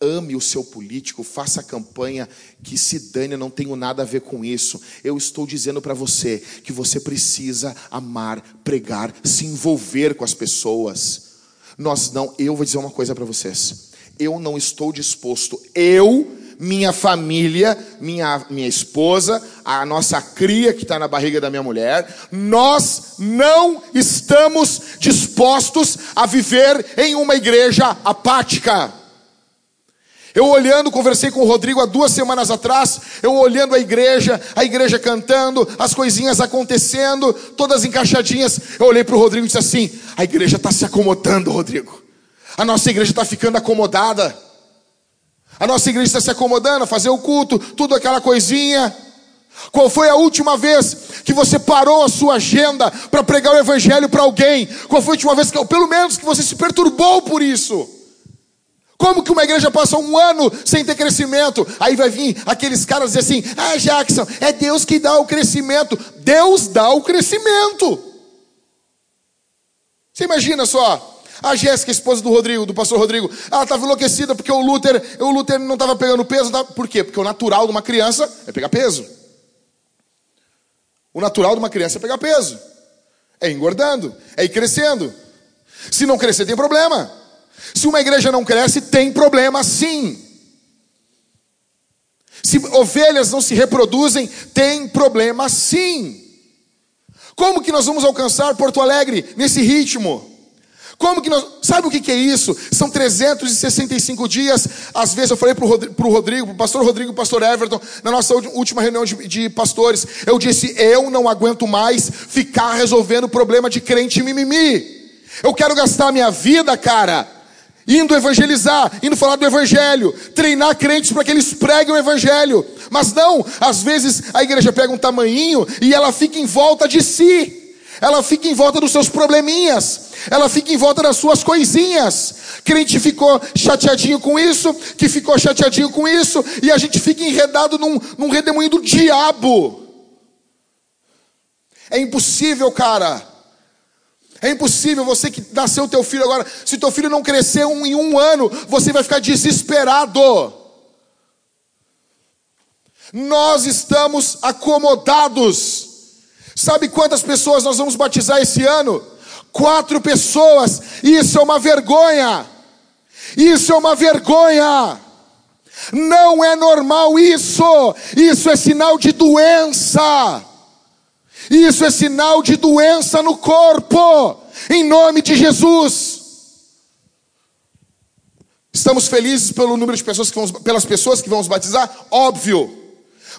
Ame o seu político, faça campanha que se dane, eu não tenho nada a ver com isso. Eu estou dizendo para você que você precisa amar, pregar, se envolver com as pessoas. Nós não, eu vou dizer uma coisa para vocês. Eu não estou disposto, eu, minha família, minha, minha esposa, a nossa cria que está na barriga da minha mulher, nós não estamos dispostos a viver em uma igreja apática. Eu olhando, conversei com o Rodrigo há duas semanas atrás, eu olhando a igreja, a igreja cantando, as coisinhas acontecendo, todas encaixadinhas. Eu olhei para o Rodrigo e disse assim: a igreja está se acomodando, Rodrigo. A nossa igreja está ficando acomodada. A nossa igreja está se acomodando a fazer o culto, tudo aquela coisinha. Qual foi a última vez que você parou a sua agenda para pregar o evangelho para alguém? Qual foi a última vez que, pelo menos, que você se perturbou por isso? Como que uma igreja passa um ano sem ter crescimento? Aí vai vir aqueles caras dizer assim: Ah, Jackson, é Deus que dá o crescimento. Deus dá o crescimento. Você imagina só, a Jéssica, esposa do Rodrigo, do pastor Rodrigo, ela estava enlouquecida porque o Luther, o Luther não estava pegando peso. Por quê? Porque o natural de uma criança é pegar peso. O natural de uma criança é pegar peso. É engordando, é ir crescendo. Se não crescer, tem problema. Se uma igreja não cresce, tem problema sim. Se ovelhas não se reproduzem, tem problema sim. Como que nós vamos alcançar Porto Alegre nesse ritmo? Como que nós. Sabe o que, que é isso? São 365 dias. Às vezes eu falei para o Rodrigo, para o pastor Rodrigo e o pastor Everton, na nossa última reunião de, de, pastores, eu disse: eu não aguento mais ficar resolvendo problema de crente mimimi. Eu quero gastar minha vida, cara, indo evangelizar, indo falar do evangelho, treinar crentes para que eles preguem o evangelho. Mas não, às vezes a igreja pega um tamanhinho e ela fica em volta de si. Ela fica em volta dos seus probleminhas, ela fica em volta das suas coisinhas. Crente ficou chateadinho com isso, que ficou chateadinho com isso, e a gente fica enredado num, num redemoinho do diabo. É impossível, cara É impossível você que nasceu teu filho agora, se teu filho não crescer um, em um ano, você vai ficar desesperado. Nós estamos acomodados. Sabe quantas pessoas nós vamos batizar esse ano? Quatro pessoas. Isso é uma vergonha. Isso é uma vergonha. Não é normal isso. Isso é sinal de doença. Isso é sinal de doença no corpo. Em nome de Jesus. Estamos felizes pelo número de pessoas que vamos, pelas pessoas que vamos batizar? Óbvio.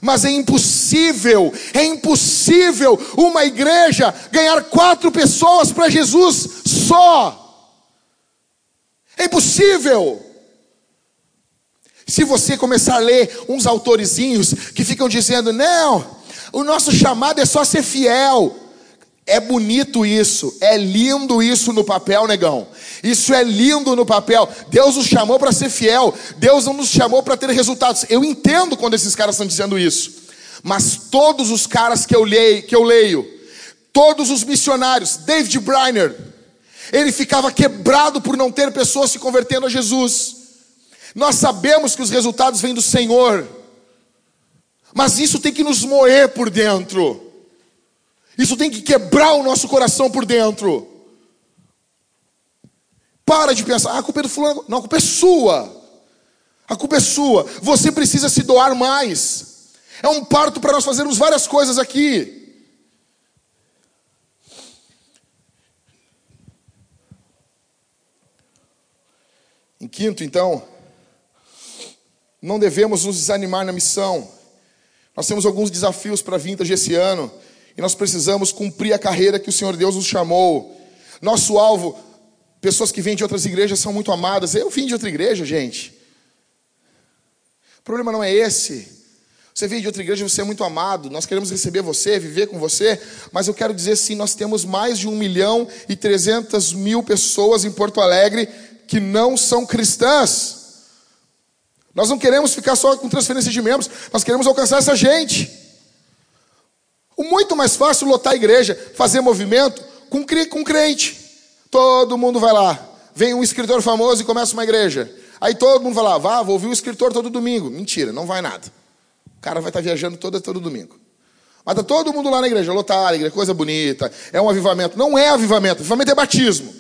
Mas é impossível, é impossível uma igreja ganhar quatro pessoas para Jesus só. É impossível. Se você começar a ler uns autorizinhos que ficam dizendo, não, o nosso chamado é só ser fiel. É bonito isso, é lindo isso no papel, negão. Isso é lindo no papel. Deus nos chamou para ser fiel. Deus não nos chamou para ter resultados. Eu entendo quando esses caras estão dizendo isso. Mas todos os caras que eu leio, que eu leio, todos os missionários, David Briner, ele ficava quebrado por não ter pessoas se convertendo a Jesus. Nós sabemos que os resultados vêm do Senhor, mas isso tem que nos moer por dentro, isso tem que quebrar o nosso coração por dentro. Para de pensar, ah, a culpa é do fulano. Não, a culpa é sua. A culpa é sua. Você precisa se doar mais. É um parto para nós fazermos várias coisas aqui. Em quinto, então, não devemos nos desanimar na missão. Nós temos alguns desafios para a vintage esse ano e nós precisamos cumprir a carreira que o Senhor Deus nos chamou. Nosso alvo, pessoas que vêm de outras igrejas são muito amadas. Eu vim de outra igreja, gente. O problema não é esse. Você vem de outra igreja, você é muito amado. Nós queremos receber você, viver com você. Mas eu quero dizer sim, nós temos mais de um milhão e trezentas mil pessoas em Porto Alegre que não são cristãs. Nós não queremos ficar só com transferência de membros, nós queremos alcançar essa gente. Muito mais fácil lotar a igreja, fazer movimento com, com crente. Todo mundo vai lá. Vem um escritor famoso e começa uma igreja. Aí todo mundo vai lá, vá, vou ouvir o escritor todo domingo. Mentira, não vai nada. O cara vai estar viajando todo, todo domingo. Mas está todo mundo lá na igreja, lotar a igreja, coisa bonita, é um avivamento. Não é avivamento, avivamento é batismo.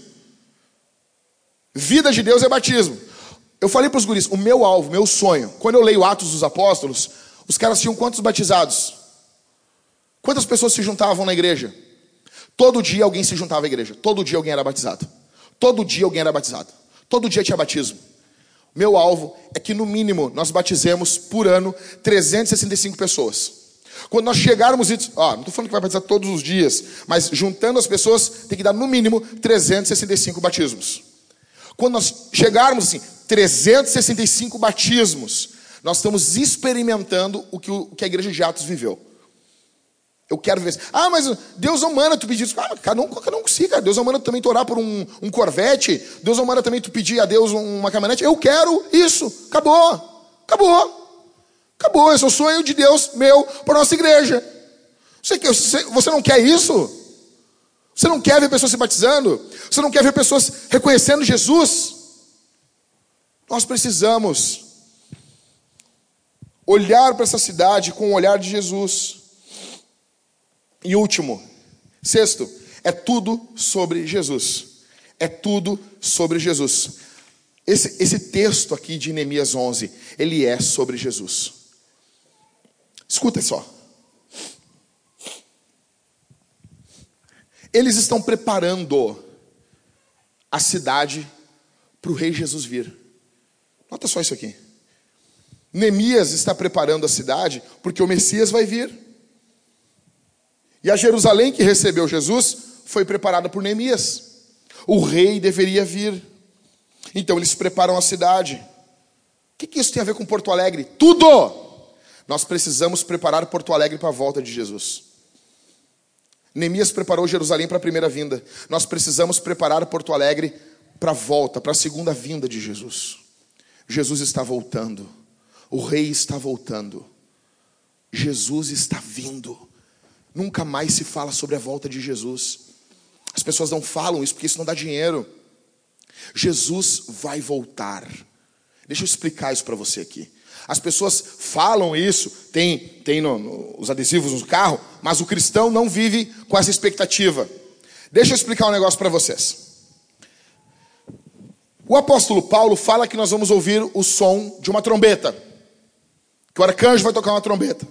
Vida de Deus é batismo. Eu falei para os guris, o meu alvo, meu sonho, quando eu leio Atos dos Apóstolos, os caras tinham quantos batizados? Quantas pessoas se juntavam na igreja? Todo dia alguém se juntava à igreja, todo dia alguém era batizado. Todo dia alguém era batizado. Todo dia tinha batismo. Meu alvo é que, no mínimo, nós batizemos por ano 365 pessoas. Quando nós chegarmos, ó, não estou falando que vai batizar todos os dias, mas juntando as pessoas, tem que dar no mínimo 365 batismos. Quando nós chegarmos assim, 365 batismos, nós estamos experimentando o que, o que a igreja de Atos viveu. Eu quero ver. Ah, mas Deus não manda tu pedir isso. Ah, cada um, cada um consiga. Deus não manda também tu orar por um, um corvette. Deus não manda também tu pedir a Deus uma caminhonete. Eu quero isso. Acabou. Acabou. Acabou. Esse é o sonho de Deus meu para nossa igreja. Você, você não quer isso? Você não quer ver pessoas se batizando? Você não quer ver pessoas reconhecendo Jesus? Nós precisamos olhar para essa cidade com o olhar de Jesus. E último, sexto, é tudo sobre Jesus. É tudo sobre Jesus. Esse, esse texto aqui de Neemias 11, ele é sobre Jesus. Escuta só. Eles estão preparando a cidade para o rei Jesus vir. Nota só isso aqui. Neemias está preparando a cidade porque o Messias vai vir. E a Jerusalém que recebeu Jesus foi preparada por Neemias. O rei deveria vir. Então eles preparam a cidade. O que, que isso tem a ver com Porto Alegre? Tudo! Nós precisamos preparar Porto Alegre para a volta de Jesus. Neemias preparou Jerusalém para a primeira vinda. Nós precisamos preparar Porto Alegre para a volta, para a segunda vinda de Jesus. Jesus está voltando. O rei está voltando. Jesus está vindo. Nunca mais se fala sobre a volta de Jesus. As pessoas não falam isso porque isso não dá dinheiro. Jesus vai voltar. Deixa eu explicar isso para você aqui. As pessoas falam isso, tem, tem no, no, os adesivos no carro, mas o cristão não vive com essa expectativa. Deixa eu explicar um negócio para vocês. O apóstolo Paulo fala que nós vamos ouvir o som de uma trombeta. Que o arcanjo vai tocar uma trombeta.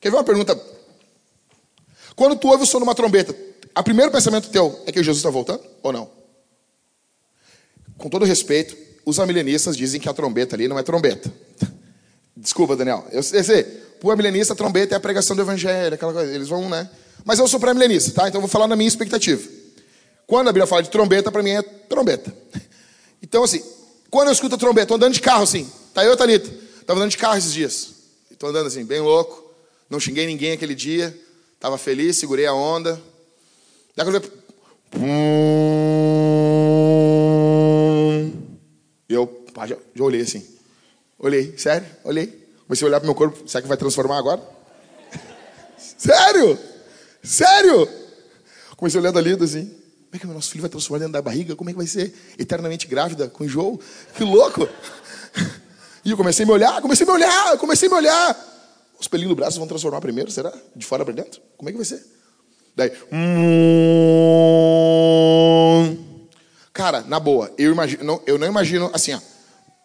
Quer ver uma pergunta? Quando tu ouve o som de uma trombeta, o primeiro pensamento teu é que Jesus está voltando ou não? Com todo respeito, os amilenistas dizem que a trombeta ali não é trombeta. Desculpa, Daniel. Eu, sei, para o amilenista, a trombeta é a pregação do evangelho, aquela coisa. Eles vão, né? Mas eu sou pré-milenista, tá? Então eu vou falar na minha expectativa. Quando a Bíblia fala de trombeta, para mim é trombeta. Então, assim, quando eu escuto a trombeta, estou andando de carro assim, tá eu, Thalita, estava andando de carro esses dias. Estou andando assim, bem louco, não xinguei ninguém aquele dia, estava feliz, segurei a onda. Daí quando eu... E eu pá, já, já olhei assim. Olhei, sério, olhei. Comecei a olhar para meu corpo, será que vai transformar agora? sério? Sério? Comecei a olhar dali assim. Como é que o nosso filho vai transformar dentro da barriga? Como é que vai ser? Eternamente grávida, com enjoo? Que louco! E eu comecei a me olhar, comecei a me olhar, comecei a me olhar. Os pelinhos do braço vão transformar primeiro, será? De fora para dentro? Como é que vai ser? Daí. Hum, cara, na boa, eu, imagino, não, eu não imagino assim, ó.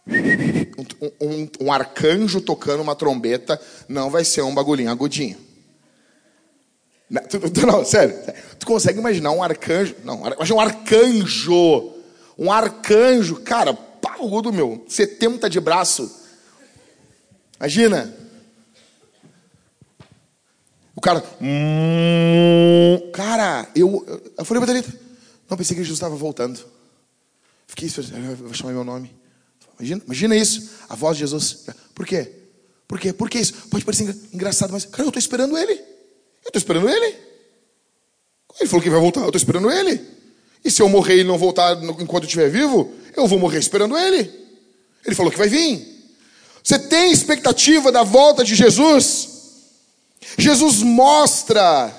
Um, um, um, arcanjo tocando uma trombeta não vai ser um bagulhinho agudinho. Não, tu, tu, não, sério. Tu consegue imaginar um arcanjo? Não, imagina um arcanjo. Um arcanjo, cara, parrudo, meu. 70 de braço. Imagina. O cara. Hum, cara, eu, eu falei pra. Não, pensei que Jesus estava voltando. Fiquei, vou chamar meu nome. Imagina, imagina isso. A voz de Jesus. Por quê? Por quê? Por que isso? Pode parecer engraçado, mas, cara, eu estou esperando ele. Eu estou esperando ele. Ele falou que vai voltar, eu estou esperando ele. E se eu morrer e não voltar enquanto eu estiver vivo, eu vou morrer esperando ele. Ele falou que vai vir. Você tem expectativa da volta de Jesus? Jesus mostra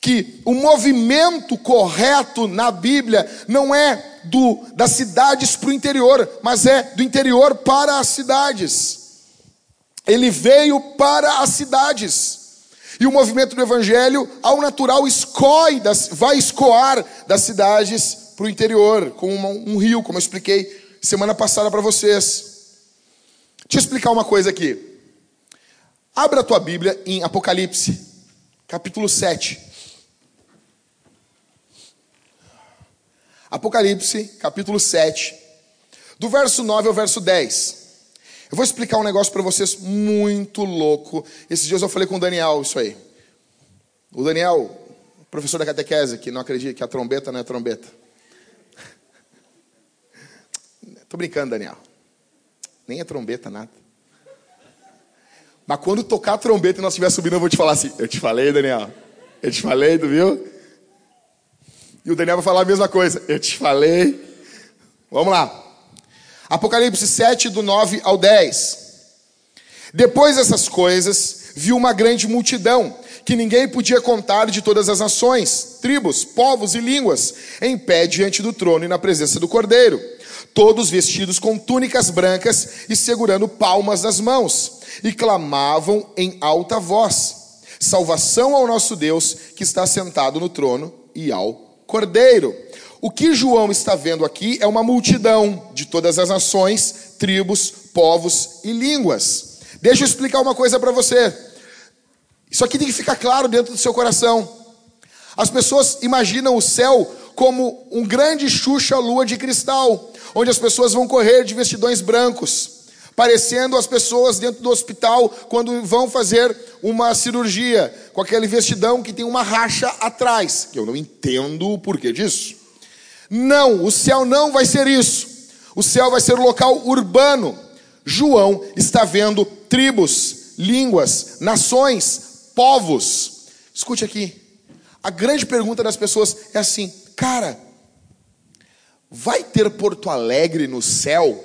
que o movimento correto na Bíblia não é do, das cidades para o interior, mas é do interior para as cidades. Ele veio para as cidades. E o movimento do evangelho, ao natural, escoe das, vai escoar das cidades para o interior, como um, um rio, como eu expliquei semana passada para vocês. Deixa eu explicar uma coisa aqui. Abra a tua Bíblia em Apocalipse, capítulo 7. Apocalipse, capítulo 7, do verso 9 ao verso 10. Eu vou explicar um negócio para vocês muito louco. Esses dias eu falei com o Daniel isso aí. O Daniel, professor da catequese, que não acredita que a trombeta não é trombeta. Tô brincando, Daniel. Nem é trombeta, nada. Mas quando tocar a trombeta e nós estiver subindo, eu vou te falar assim: Eu te falei, Daniel. Eu te falei, tu viu? E o Daniel vai falar a mesma coisa. Eu te falei. Vamos lá. Apocalipse 7, do 9 ao 10. Depois dessas coisas, viu uma grande multidão, que ninguém podia contar de todas as nações, tribos, povos e línguas, em pé diante do trono e na presença do Cordeiro, todos vestidos com túnicas brancas e segurando palmas nas mãos, e clamavam em alta voz: Salvação ao nosso Deus que está sentado no trono e ao Cordeiro. O que João está vendo aqui é uma multidão de todas as nações, tribos, povos e línguas. Deixa eu explicar uma coisa para você. Isso aqui tem que ficar claro dentro do seu coração. As pessoas imaginam o céu como um grande Xuxa lua de cristal, onde as pessoas vão correr de vestidões brancos, parecendo as pessoas dentro do hospital quando vão fazer uma cirurgia, com aquele vestidão que tem uma racha atrás, que eu não entendo o porquê disso. Não, o céu não vai ser isso. O céu vai ser um local urbano. João está vendo tribos, línguas, nações, povos. Escute aqui. A grande pergunta das pessoas é assim: cara, vai ter Porto Alegre no céu?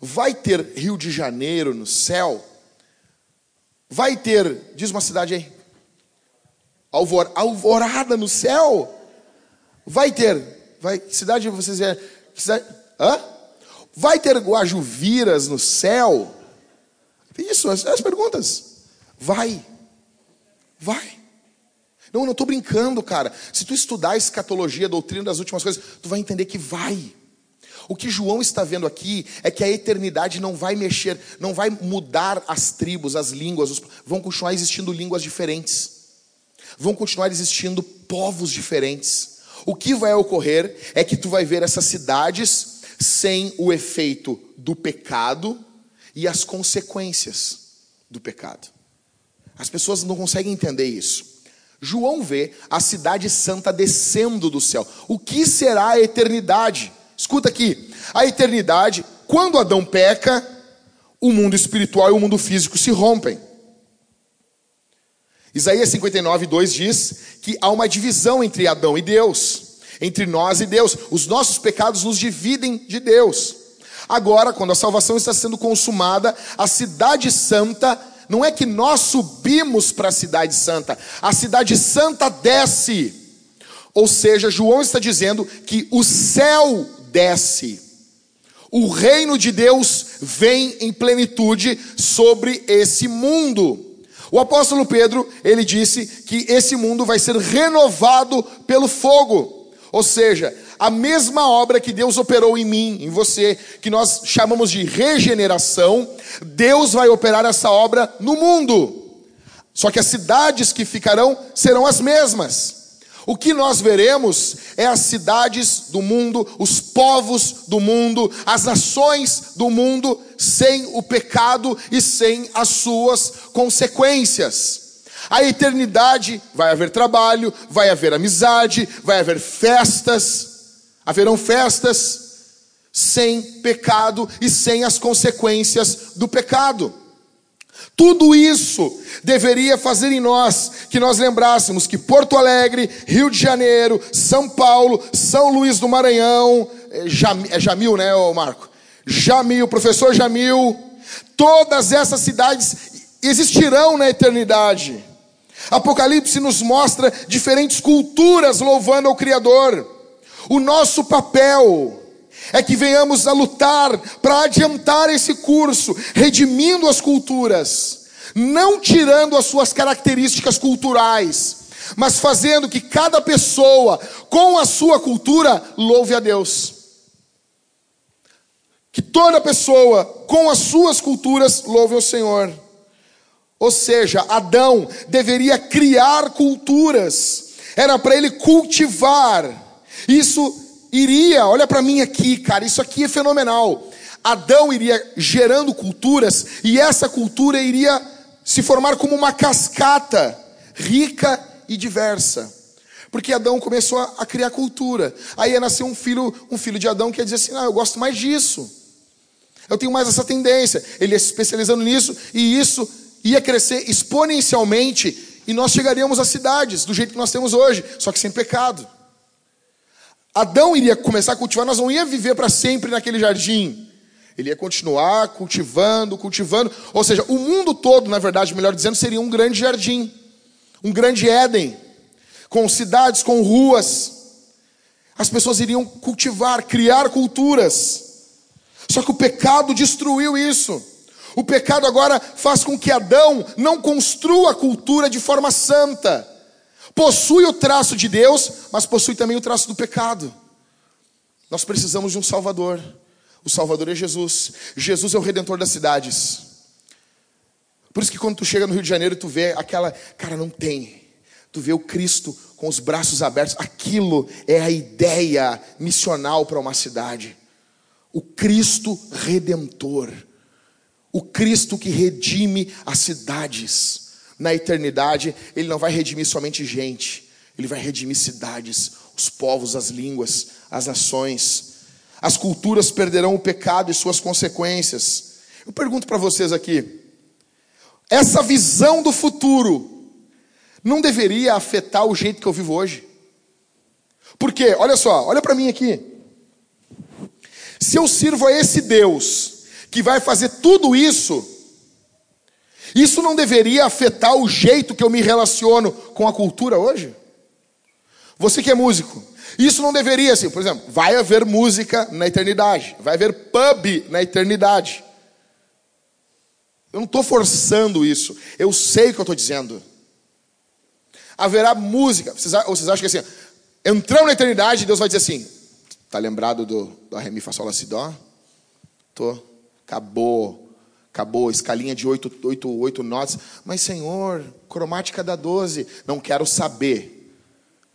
Vai ter Rio de Janeiro no céu? Vai ter, diz uma cidade aí. Alvor, alvorada no céu. Vai ter. Vai, que cidade vocês vieram? Cidade, hã? Vai ter guajuviras no céu? Isso, as, as perguntas. Vai. Vai. Não, eu não estou brincando, cara. Se tu estudar a escatologia, a doutrina das últimas coisas, tu vai entender que vai. O que João está vendo aqui é que a eternidade não vai mexer, não vai mudar as tribos, as línguas, os, vão continuar existindo línguas diferentes, vão continuar existindo povos diferentes. O que vai ocorrer é que tu vai ver essas cidades sem o efeito do pecado e as consequências do pecado. As pessoas não conseguem entender isso. João vê a cidade santa descendo do céu. O que será a eternidade? Escuta aqui: a eternidade, quando Adão peca, o mundo espiritual e o mundo físico se rompem. Isaías 59, 2 diz que há uma divisão entre Adão e Deus, entre nós e Deus. Os nossos pecados nos dividem de Deus. Agora, quando a salvação está sendo consumada, a cidade santa, não é que nós subimos para a cidade santa, a cidade santa desce. Ou seja, João está dizendo que o céu desce. O reino de Deus vem em plenitude sobre esse mundo. O apóstolo Pedro, ele disse que esse mundo vai ser renovado pelo fogo. Ou seja, a mesma obra que Deus operou em mim, em você, que nós chamamos de regeneração, Deus vai operar essa obra no mundo. Só que as cidades que ficarão serão as mesmas. O que nós veremos é as cidades do mundo, os povos do mundo, as nações do mundo sem o pecado e sem as suas consequências. A eternidade vai haver trabalho, vai haver amizade, vai haver festas, haverão festas sem pecado e sem as consequências do pecado. Tudo isso deveria fazer em nós que nós lembrássemos que Porto Alegre, Rio de Janeiro, São Paulo, São Luís do Maranhão, é, é Jamil, né, Marco? Jamil, professor Jamil, todas essas cidades existirão na eternidade. Apocalipse nos mostra diferentes culturas louvando ao Criador. O nosso papel é que venhamos a lutar para adiantar esse curso, redimindo as culturas, não tirando as suas características culturais, mas fazendo que cada pessoa, com a sua cultura, louve a Deus. Que toda pessoa, com as suas culturas, louve o Senhor. Ou seja, Adão deveria criar culturas, era para ele cultivar. Isso iria, olha para mim aqui, cara, isso aqui é fenomenal. Adão iria gerando culturas e essa cultura iria se formar como uma cascata rica e diversa. Porque Adão começou a, criar cultura. Aí ia nascer um filho, um filho de Adão que ia dizer assim: "Ah, eu gosto mais disso. Eu tenho mais essa tendência". Ele ia se especializando nisso e isso ia crescer exponencialmente e nós chegaríamos às cidades do jeito que nós temos hoje, só que sem pecado. Adão iria começar a cultivar, nós não ia viver para sempre naquele jardim. Ele ia continuar cultivando, cultivando. Ou seja, o mundo todo, na verdade, melhor dizendo, seria um grande jardim, um grande Éden, com cidades, com ruas. As pessoas iriam cultivar, criar culturas. Só que o pecado destruiu isso. O pecado agora faz com que Adão não construa a cultura de forma santa. Possui o traço de Deus, mas possui também o traço do pecado. Nós precisamos de um Salvador. O Salvador é Jesus. Jesus é o redentor das cidades. Por isso que quando tu chega no Rio de Janeiro, tu vê aquela, cara, não tem. Tu vê o Cristo com os braços abertos. Aquilo é a ideia missional para uma cidade. O Cristo redentor. O Cristo que redime as cidades na eternidade, Ele não vai redimir somente gente, Ele vai redimir cidades, os povos, as línguas, as nações. As culturas perderão o pecado e suas consequências. Eu pergunto para vocês aqui: essa visão do futuro não deveria afetar o jeito que eu vivo hoje? Porque, olha só, olha para mim aqui. Se eu sirvo a esse Deus que vai fazer tudo isso, Isso não deveria afetar o jeito que eu me relaciono com a cultura hoje? Você que é músico, isso não deveria, assim, por exemplo, vai haver música na eternidade, vai haver pub na eternidade. Eu não estou forçando isso, eu sei o que eu estou dizendo. Haverá música, vocês, ou vocês acham que assim, entramos na eternidade, Deus vai dizer assim: tá lembrado do, do Ré, Mi, Fá, Sol, Lá, Si, Dó? Tô, acabou, acabou, escalinha de oito, oito, oito notas. Mas, Senhor, cromática da doze, não quero saber.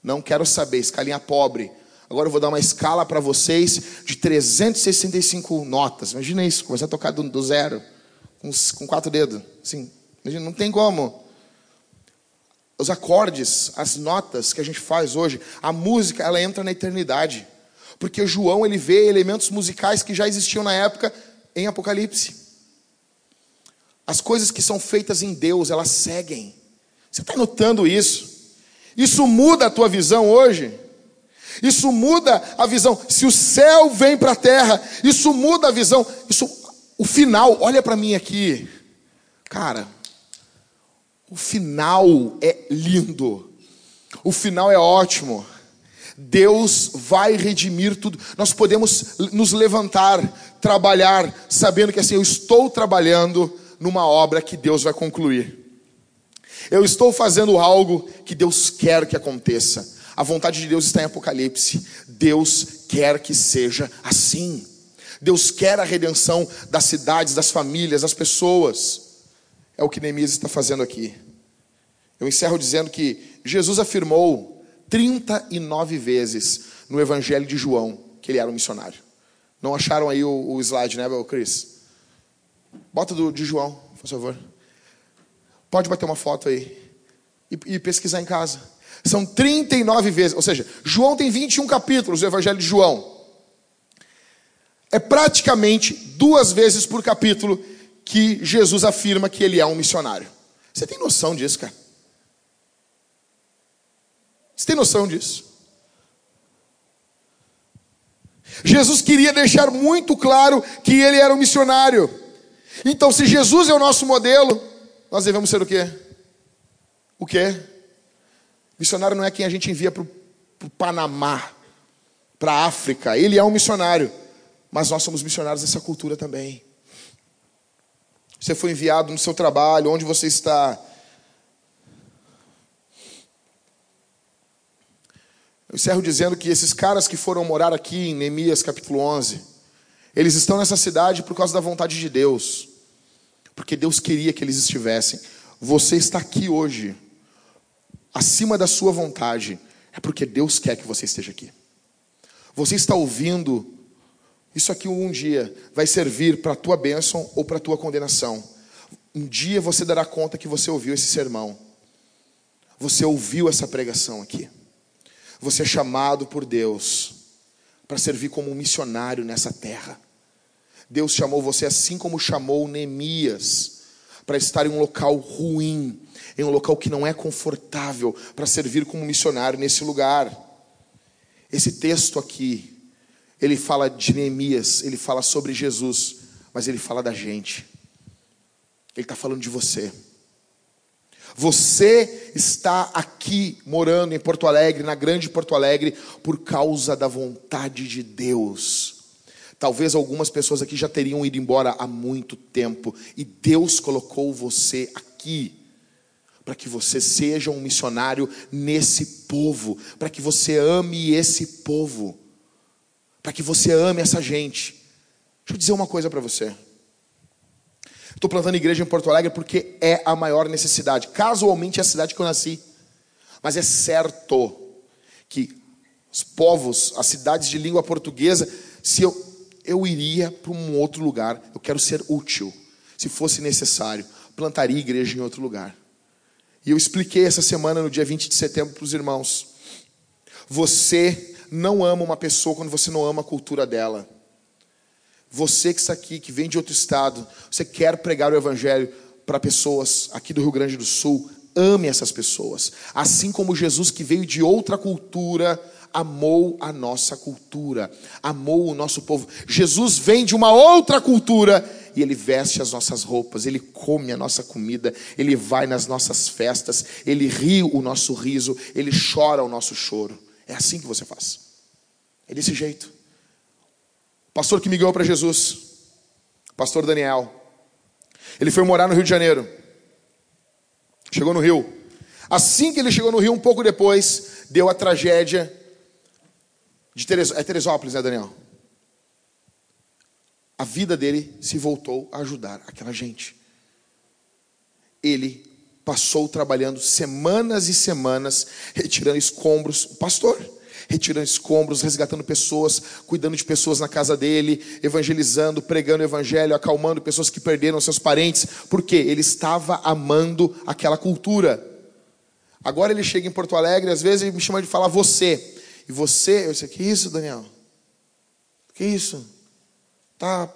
Não quero saber, escalinha pobre. Agora eu vou dar uma escala para vocês de 365 notas. Imagina isso, começar a tocar do, do zero, com, com, quatro dedos. Assim, imagina, não tem como. Os acordes, as notas que a gente faz hoje, a música, ela entra na eternidade. Porque João ele vê elementos musicais que já existiam na época em Apocalipse. As coisas que são feitas em Deus, elas seguem. Você está notando isso? Isso muda a tua visão hoje. Isso muda a visão. Se o céu vem para a terra, isso muda a visão. Isso, o final, olha para mim aqui, cara. O final é lindo. O final é ótimo. Deus vai redimir tudo. Nós podemos nos levantar, trabalhar, sabendo que assim eu estou trabalhando numa obra que Deus vai concluir. Eu estou fazendo algo que Deus quer que aconteça. A vontade de Deus está em Apocalipse. Deus quer que seja assim. Deus quer a redenção das cidades, das famílias, das pessoas. É o que Neemias está fazendo aqui. Eu encerro dizendo que Jesus afirmou 39 vezes no Evangelho de João que ele era um missionário. Não acharam aí o, o slide, né, Chris? Bota do, de João, por favor. Pode bater uma foto aí e, e pesquisar em casa. São 39 vezes, ou seja, João tem 21 capítulos, o Evangelho de João. É praticamente duas vezes por capítulo que Jesus afirma que ele é um missionário. Você tem noção disso, cara? Você tem noção disso? Jesus queria deixar muito claro que ele era um missionário. Então, se Jesus é o nosso modelo, nós devemos ser o quê? O quê? Missionário não é quem a gente envia para o Panamá, para a África. Ele é um missionário, mas nós somos missionários dessa cultura também. Você foi enviado no seu trabalho, onde você está. Eu encerro dizendo que esses caras que foram morar aqui em Neemias capítulo 11, eles estão nessa cidade por causa da vontade de Deus porque Deus queria que eles estivessem. Você está aqui hoje, acima da sua vontade, é porque Deus quer que você esteja aqui. Você está ouvindo, isso aqui um dia vai servir para a tua bênção ou para a tua condenação. Um dia você dará conta que você ouviu esse sermão. Você ouviu essa pregação aqui. Você é chamado por Deus para servir como um missionário nessa terra. Deus chamou você assim como chamou Neemias para estar em um local ruim, em um local que não é confortável, para servir como missionário nesse lugar. Esse texto aqui, ele fala de Neemias, ele fala sobre Jesus, mas ele fala da gente. Ele está falando de você. Você está aqui morando em Porto Alegre, na grande Porto Alegre, por causa da vontade de Deus. Talvez algumas pessoas aqui já teriam ido embora há muito tempo, e Deus colocou você aqui para que você seja um missionário nesse povo, para que você ame esse povo, para que você ame essa gente. Deixa eu dizer uma coisa para você. Estou plantando igreja em Porto Alegre porque é a maior necessidade. Casualmente é a cidade que eu nasci. Mas é certo que os povos, as cidades de língua portuguesa, se eu eu iria para um outro lugar. Eu quero ser útil. Se fosse necessário, plantaria igreja em outro lugar. E eu expliquei essa semana, no dia 20 de setembro, para os irmãos. Você não ama uma pessoa quando você não ama a cultura dela. Você que está aqui, que vem de outro estado, você quer pregar o evangelho para pessoas aqui do Rio Grande do Sul, ame essas pessoas. Assim como Jesus que veio de outra cultura, amou a nossa cultura, amou o nosso povo. Jesus vem de uma outra cultura e Ele veste as nossas roupas, Ele come a nossa comida, Ele vai nas nossas festas, Ele ri o nosso riso, Ele chora o nosso choro. É assim que você faz. É desse jeito. O pastor que me ganhou para Jesus, pastor Daniel, ele foi morar no Rio de Janeiro. Chegou no Rio. Assim que ele chegou no Rio, um pouco depois, deu a tragédia de Teres... é Teresópolis, né, Daniel? A vida dele se voltou a ajudar aquela gente. Ele passou trabalhando semanas e semanas, retirando escombros, o pastor, retirando escombros, resgatando pessoas, cuidando de pessoas na casa dele, evangelizando, pregando o evangelho, acalmando pessoas que perderam seus parentes, porque ele estava amando aquela cultura. Agora ele chega em Porto Alegre, às vezes ele me chama de falar você. E você, eu disse, que isso, Daniel? Que isso? Tá.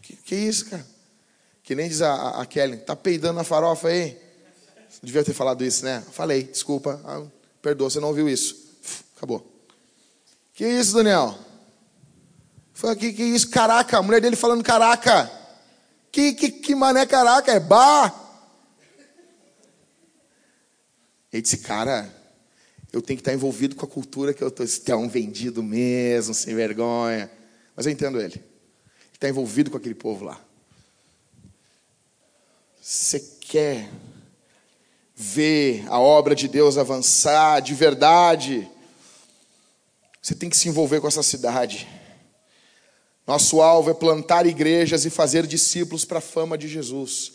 Que, que isso, cara? Que nem diz a, a, Kelly, tá peidando na farofa aí? Devia ter falado isso, né? Falei, desculpa, ah, perdoa, você não ouviu isso. Acabou. Que isso, Daniel? Foi que, que isso? Caraca, a mulher dele falando caraca. Que, que, que mané caraca? É bar? Ele disse, cara, eu tenho que estar envolvido com a cultura que eu estou. Você é um vendido mesmo, sem vergonha. Mas eu entendo ele. Ele está envolvido com aquele povo lá. Você quer ver a obra de Deus avançar de verdade? Você tem que se envolver com essa cidade. Nosso alvo é plantar igrejas e fazer discípulos para a fama de Jesus.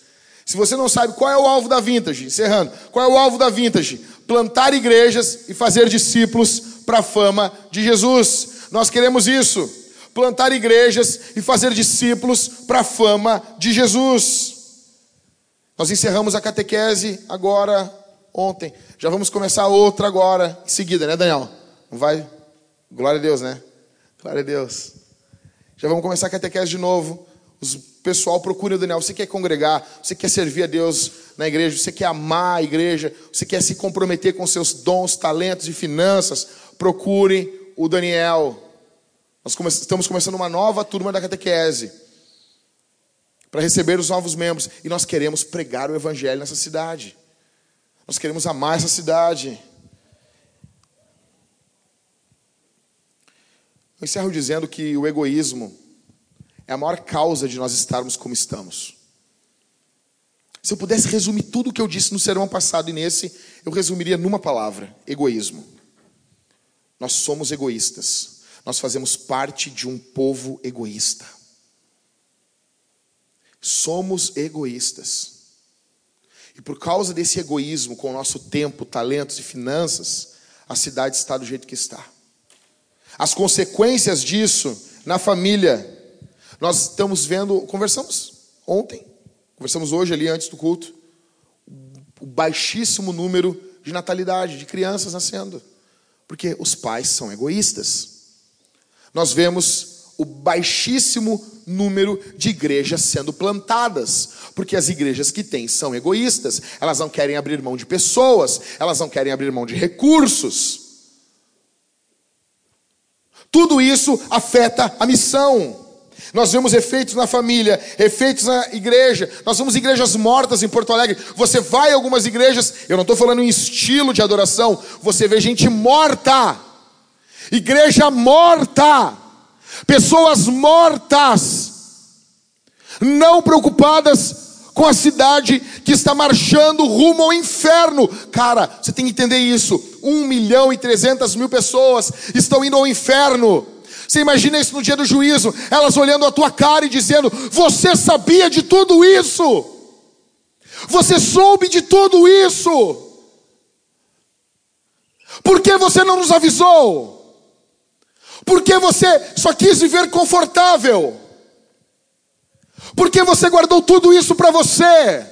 Se você não sabe qual é o alvo da Vintage, encerrando, qual é o alvo da Vintage? Plantar igrejas e fazer discípulos para a fama de Jesus. Nós queremos isso. Plantar igrejas e fazer discípulos para a fama de Jesus. Nós encerramos a catequese agora, ontem. Já vamos começar outra agora, em seguida, né, Daniel? Não vai? Glória a Deus, né? Glória a Deus. Já vamos começar a catequese de novo. Os pessoal procure o Daniel. Você quer congregar, você quer servir a Deus na igreja, você quer amar a igreja, você quer se comprometer com seus dons, talentos e finanças, procure o Daniel. Nós estamos começando uma nova turma da catequese para receber os novos membros e nós queremos pregar o evangelho nessa cidade. Nós queremos amar essa cidade. Eu encerro dizendo que o egoísmo é a maior causa de nós estarmos como estamos. Se eu pudesse resumir tudo o que eu disse no sermão passado e nesse, eu resumiria numa palavra: egoísmo. Nós somos egoístas. Nós fazemos parte de um povo egoísta. Somos egoístas. E por causa desse egoísmo, com o nosso tempo, talentos e finanças, a cidade está do jeito que está. As consequências disso na família nós estamos vendo, conversamos ontem, conversamos hoje ali antes do culto, o baixíssimo número de natalidade, de crianças nascendo, porque os pais são egoístas. Nós vemos o baixíssimo número de igrejas sendo plantadas, porque as igrejas que têm são egoístas, elas não querem abrir mão de pessoas, elas não querem abrir mão de recursos. Tudo isso afeta a missão. Nós vemos efeitos na família, efeitos na igreja. Nós vemos igrejas mortas em Porto Alegre. Você vai a algumas igrejas, eu não estou falando em estilo de adoração, você vê gente morta, igreja morta, pessoas mortas, não preocupadas com a cidade que está marchando rumo ao inferno. Cara, você tem que entender isso. Um milhão e trezentas mil pessoas estão indo ao inferno. Você imagina isso no dia do juízo, elas olhando a tua cara e dizendo: Você sabia de tudo isso? Você soube de tudo isso? Por que você não nos avisou? Por que você só quis viver confortável? Por que você guardou tudo isso para você?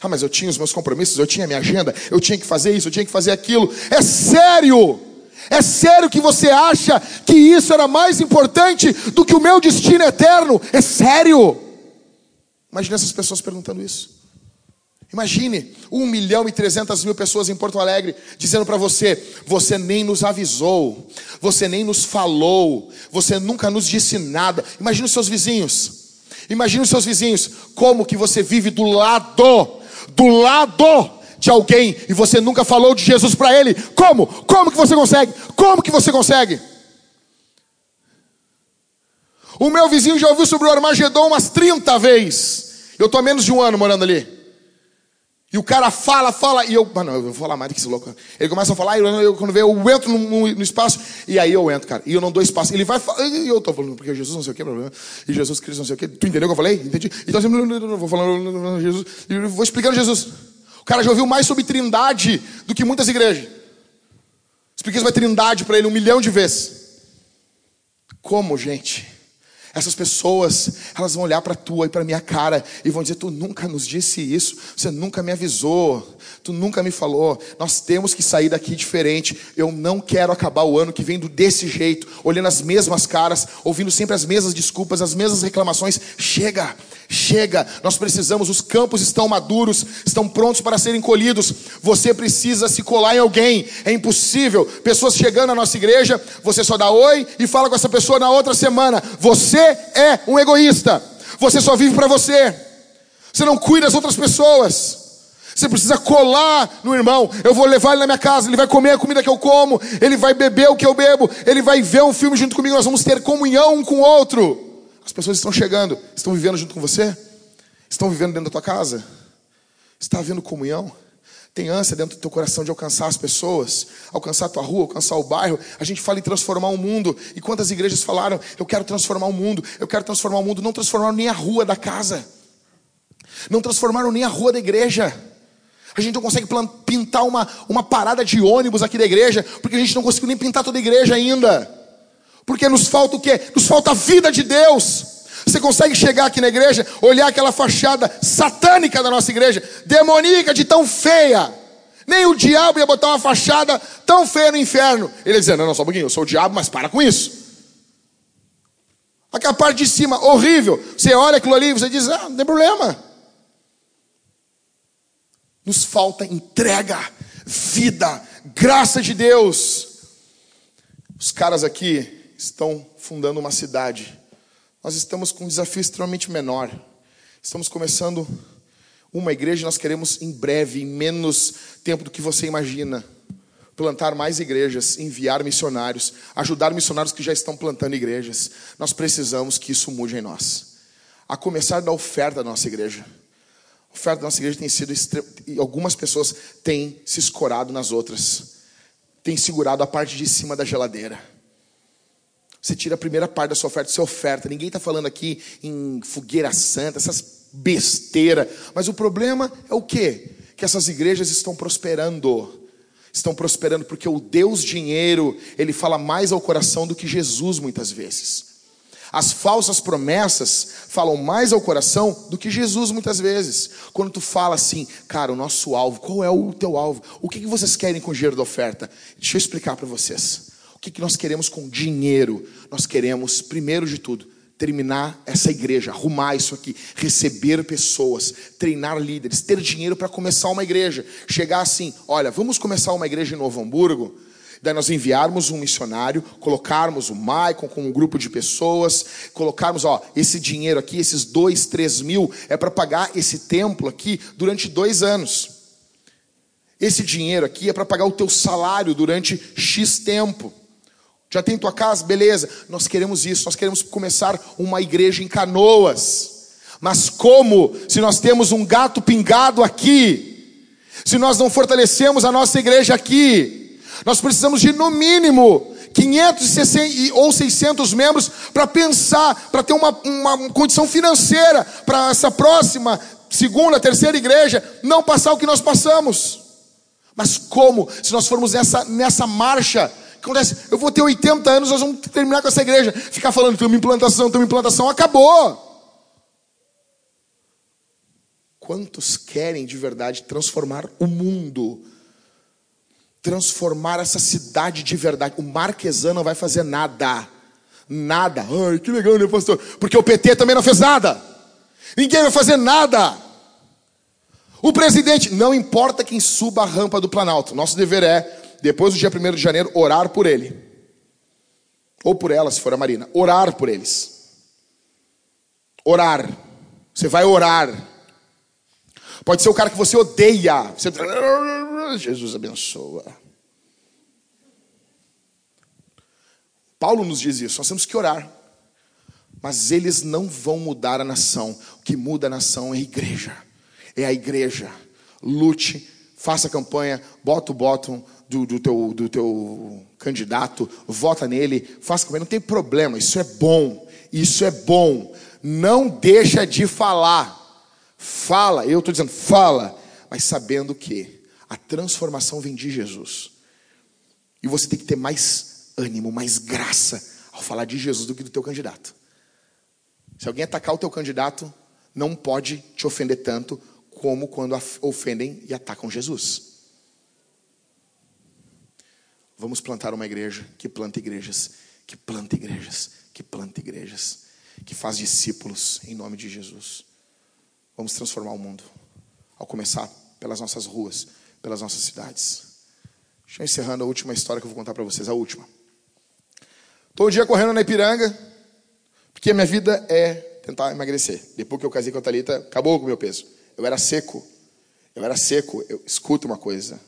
Ah, mas eu tinha os meus compromissos, eu tinha a minha agenda, eu tinha que fazer isso, eu tinha que fazer aquilo. É sério. É sério que você acha que isso era mais importante do que o meu destino eterno? É sério? Imagina essas pessoas perguntando isso. Imagine, 1 milhão e 300 mil pessoas em Porto Alegre dizendo para você: você nem nos avisou, você nem nos falou, você nunca nos disse nada. Imagine os seus vizinhos, imagine os seus vizinhos, como que você vive do lado, do lado de alguém e você nunca falou de Jesus para ele. Como? Como que você consegue? Como que você consegue? O meu vizinho já ouviu sobre o Armagedon umas 30 vezes. Eu estou há menos de um ano morando ali. E o cara fala, fala, e eu. Mas não, eu vou falar mais do que esse louco. Ele começa a falar, e eu, eu, quando vê, eu entro no, no, espaço, e aí eu entro, cara. E eu não dou espaço. Ele vai e eu tô falando, porque Jesus não sei o que, problema. E Jesus Cristo não sei o que. Tu entendeu o que eu falei? Entendi. Então eu vou falando Jesus, e vou explicando Jesus. Cara já ouviu mais sobre trindade do que muitas igrejas. Expliquei sobre trindade para ele um milhão de vezes. Como, gente? Essas pessoas, elas vão olhar para tua e para minha cara e vão dizer: Tu nunca nos disse isso, você nunca me avisou, tu nunca me falou. Nós temos que sair daqui diferente. Eu não quero acabar o ano que vem desse jeito, olhando as mesmas caras, ouvindo sempre as mesmas desculpas, as mesmas reclamações. Chega, chega, nós precisamos, os campos estão maduros, estão prontos para serem colhidos. Você precisa se colar em alguém, é impossível. Pessoas chegando à nossa igreja, você só dá oi e fala com essa pessoa na outra semana. Você é um egoísta, você só vive para você, você não cuida das outras pessoas. Você precisa colar no irmão. Eu vou levar ele na minha casa, ele vai comer a comida que eu como, ele vai beber o que eu bebo, ele vai ver um filme junto comigo, nós vamos ter comunhão um com o outro. As pessoas estão chegando, estão vivendo junto com você? Estão vivendo dentro da tua casa? Está havendo comunhão? Tem ânsia dentro do teu coração de alcançar as pessoas, alcançar a tua rua, alcançar o bairro. A gente fala em transformar o mundo. E quantas igrejas falaram, eu quero transformar o mundo, eu quero transformar o mundo. Não transformaram nem a rua da casa. Não transformaram nem a rua da igreja. A gente não consegue pintar uma, uma parada de ônibus aqui da igreja, porque a gente não conseguiu nem pintar toda a igreja ainda. Porque nos falta o quê? Nos falta a vida de Deus. Você consegue chegar aqui na igreja, olhar aquela fachada satânica da nossa igreja, demoníaca de tão feia. Nem o diabo ia botar uma fachada tão feia no inferno. Ele ia dizer: Não, não, só um pouquinho, eu sou o diabo, mas para com isso. Aquela parte de cima, horrível. Você olha aquilo ali você diz: Ah, não tem problema. Nos falta entrega, vida, graça de Deus. Os caras aqui, estão fundando uma cidade. Nós estamos com um desafio extremamente menor. Estamos começando uma igreja, nós queremos em breve, em menos tempo do que você imagina, plantar mais igrejas, enviar missionários, ajudar missionários que já estão plantando igrejas. Nós precisamos que isso mude em nós. A começar da oferta da nossa igreja. A oferta da nossa igreja tem sido e algumas pessoas têm se escorado nas outras. Têm segurado a parte de cima da geladeira. Você tira a primeira parte da sua oferta, sua oferta. Ninguém está falando aqui em fogueira santa, essas besteira. Mas o problema é o quê? Que essas igrejas estão prosperando. Estão prosperando porque o Deus dinheiro, ele fala mais ao coração do que Jesus muitas vezes. As falsas promessas falam mais ao coração do que Jesus muitas vezes. Quando tu fala assim, cara, o nosso alvo, qual é o teu alvo? O que vocês querem com o dinheiro da oferta? Deixa eu explicar para vocês. O que, nós queremos com dinheiro? Nós queremos, primeiro de tudo, terminar essa igreja, arrumar isso aqui, receber pessoas, treinar líderes, ter dinheiro para começar uma igreja. Chegar assim, olha, vamos começar uma igreja em Novo Hamburgo. Daí nós enviarmos um missionário, colocarmos o Maicon com um grupo de pessoas, colocarmos, ó, esse dinheiro aqui, esses dois, três mil, é para pagar esse templo aqui durante dois anos. Esse dinheiro aqui é para pagar o teu salário durante X tempo. Já tem tua casa? Beleza. Nós queremos isso. Nós queremos começar uma igreja em canoas. Mas como? Se nós temos um gato pingado aqui, se nós não fortalecemos a nossa igreja aqui, nós precisamos de no mínimo 500 ou 600 membros para pensar, para ter uma, uma condição financeira para essa próxima, segunda, terceira igreja não passar o que nós passamos. Mas como? Se nós formos nessa, nessa marcha acontece? Eu vou ter 80 anos, nós vamos terminar com essa igreja. Ficar falando, tem uma implantação, tem uma implantação, acabou. Quantos querem de verdade transformar o mundo? Transformar essa cidade de verdade. O Marquesan não vai fazer nada. Nada. Ai, que legal, né, pastor? Porque o PT também não fez nada. Ninguém vai fazer nada. O presidente, não importa quem suba a rampa do Planalto, nosso dever é, depois do dia 1 de janeiro, orar por ele. Ou por ela, se for a Marina. Orar por eles. Orar. Você vai orar. Pode ser o cara que você odeia. Você... Jesus abençoa. Paulo nos diz isso, nós temos que orar. Mas eles não vão mudar a nação. O que muda a nação é a igreja. É a igreja. Lute, faça campanha, bota o bottom do, do, teu, do teu candidato, vota nele, faça campanha. Não tem problema, isso é bom. Isso é bom. Não deixa de falar. Fala, eu estou dizendo, fala, mas sabendo que a transformação vem de Jesus. E você tem que ter mais ânimo, mais graça ao falar de Jesus do que do teu candidato. Se alguém atacar o teu candidato, não pode te ofender tanto como quando ofendem e atacam Jesus. Vamos plantar uma igreja que planta igrejas, que planta igrejas, que planta igrejas, que faz discípulos em nome de Jesus. Vamos transformar o mundo, ao começar pelas nossas ruas, pelas nossas cidades. Deixa eu encerrando a última história que eu vou contar para vocês, a última. Estou um dia correndo na Ipiranga, porque a minha vida é tentar emagrecer. Depois que eu casei com a Thalita, acabou com o meu peso. Eu era seco. Eu era seco. Eu, escuta uma coisa.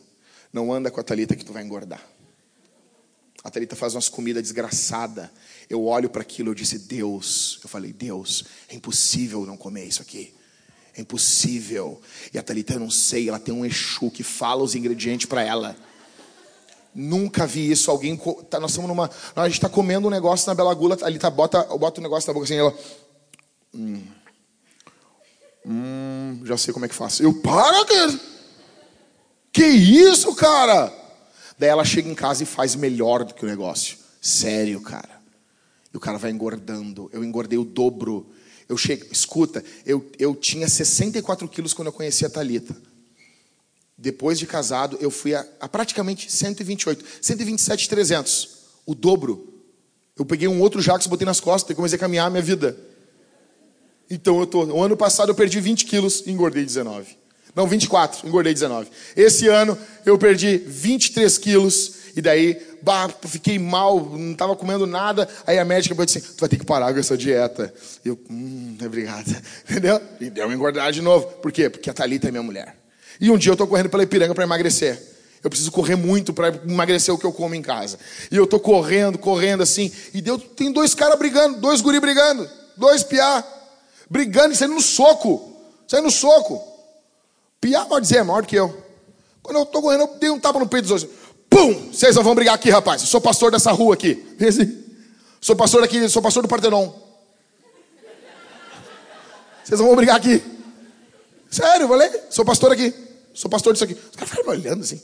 Não anda com a Thalita que tu vai engordar. A Thalita faz umas comidas desgraçada. Eu olho para aquilo, eu disse, Deus. Eu falei, Deus, é impossível não comer isso aqui. É impossível. E a Thalita, eu não sei, ela tem um Exu que fala os ingredientes para ela. Nunca vi isso. Alguém. Tá, nós estamos numa. A gente está comendo um negócio na Bela Gula. Ali tá, bota, bota o um negócio na boca assim. Ela. Hum, hum, já sei como é que faço. Eu, para, cara. Que isso, cara? Daí ela chega em casa e faz melhor do que o negócio. Sério, cara. E o cara vai engordando. Eu engordei o dobro. Eu chego, escuta, eu, eu tinha 64 quilos quando eu conheci a Thalita. Depois de casado, eu fui a, a praticamente 128, 127, 300, o dobro. Eu peguei um outro Jacques, botei nas costas e comecei a caminhar a minha vida. Então eu tô, o ano passado eu perdi 20 quilos e engordei 19. Não, 24, engordei 19. Esse ano eu perdi 23 quilos e daí bah, fiquei mal, não estava comendo nada. Aí a médica falou assim: tu vai ter que parar com essa dieta. Eu, hum, obrigada. Entendeu? E deu uma engordar de novo. Por quê? Porque a Thalita é minha mulher. E um dia eu estou correndo pela Ipiranga para emagrecer. Eu preciso correr muito para emagrecer o que eu como em casa. E eu estou correndo, correndo assim. E deu, tem dois caras brigando, dois guri brigando, dois piá, brigando e saindo no soco. Saindo no soco. Piá pode dizer, é maior do que eu. Quando eu estou correndo, eu dei um tapa no peito dos dois. Pum! Vocês não vão brigar aqui, rapaz. Eu sou pastor dessa rua aqui. Sou pastor aqui, sou pastor do Partenon. Vocês não vão brigar aqui. Sério, falei, sou pastor aqui. Sou pastor disso aqui. Os caras ficaram me olhando assim.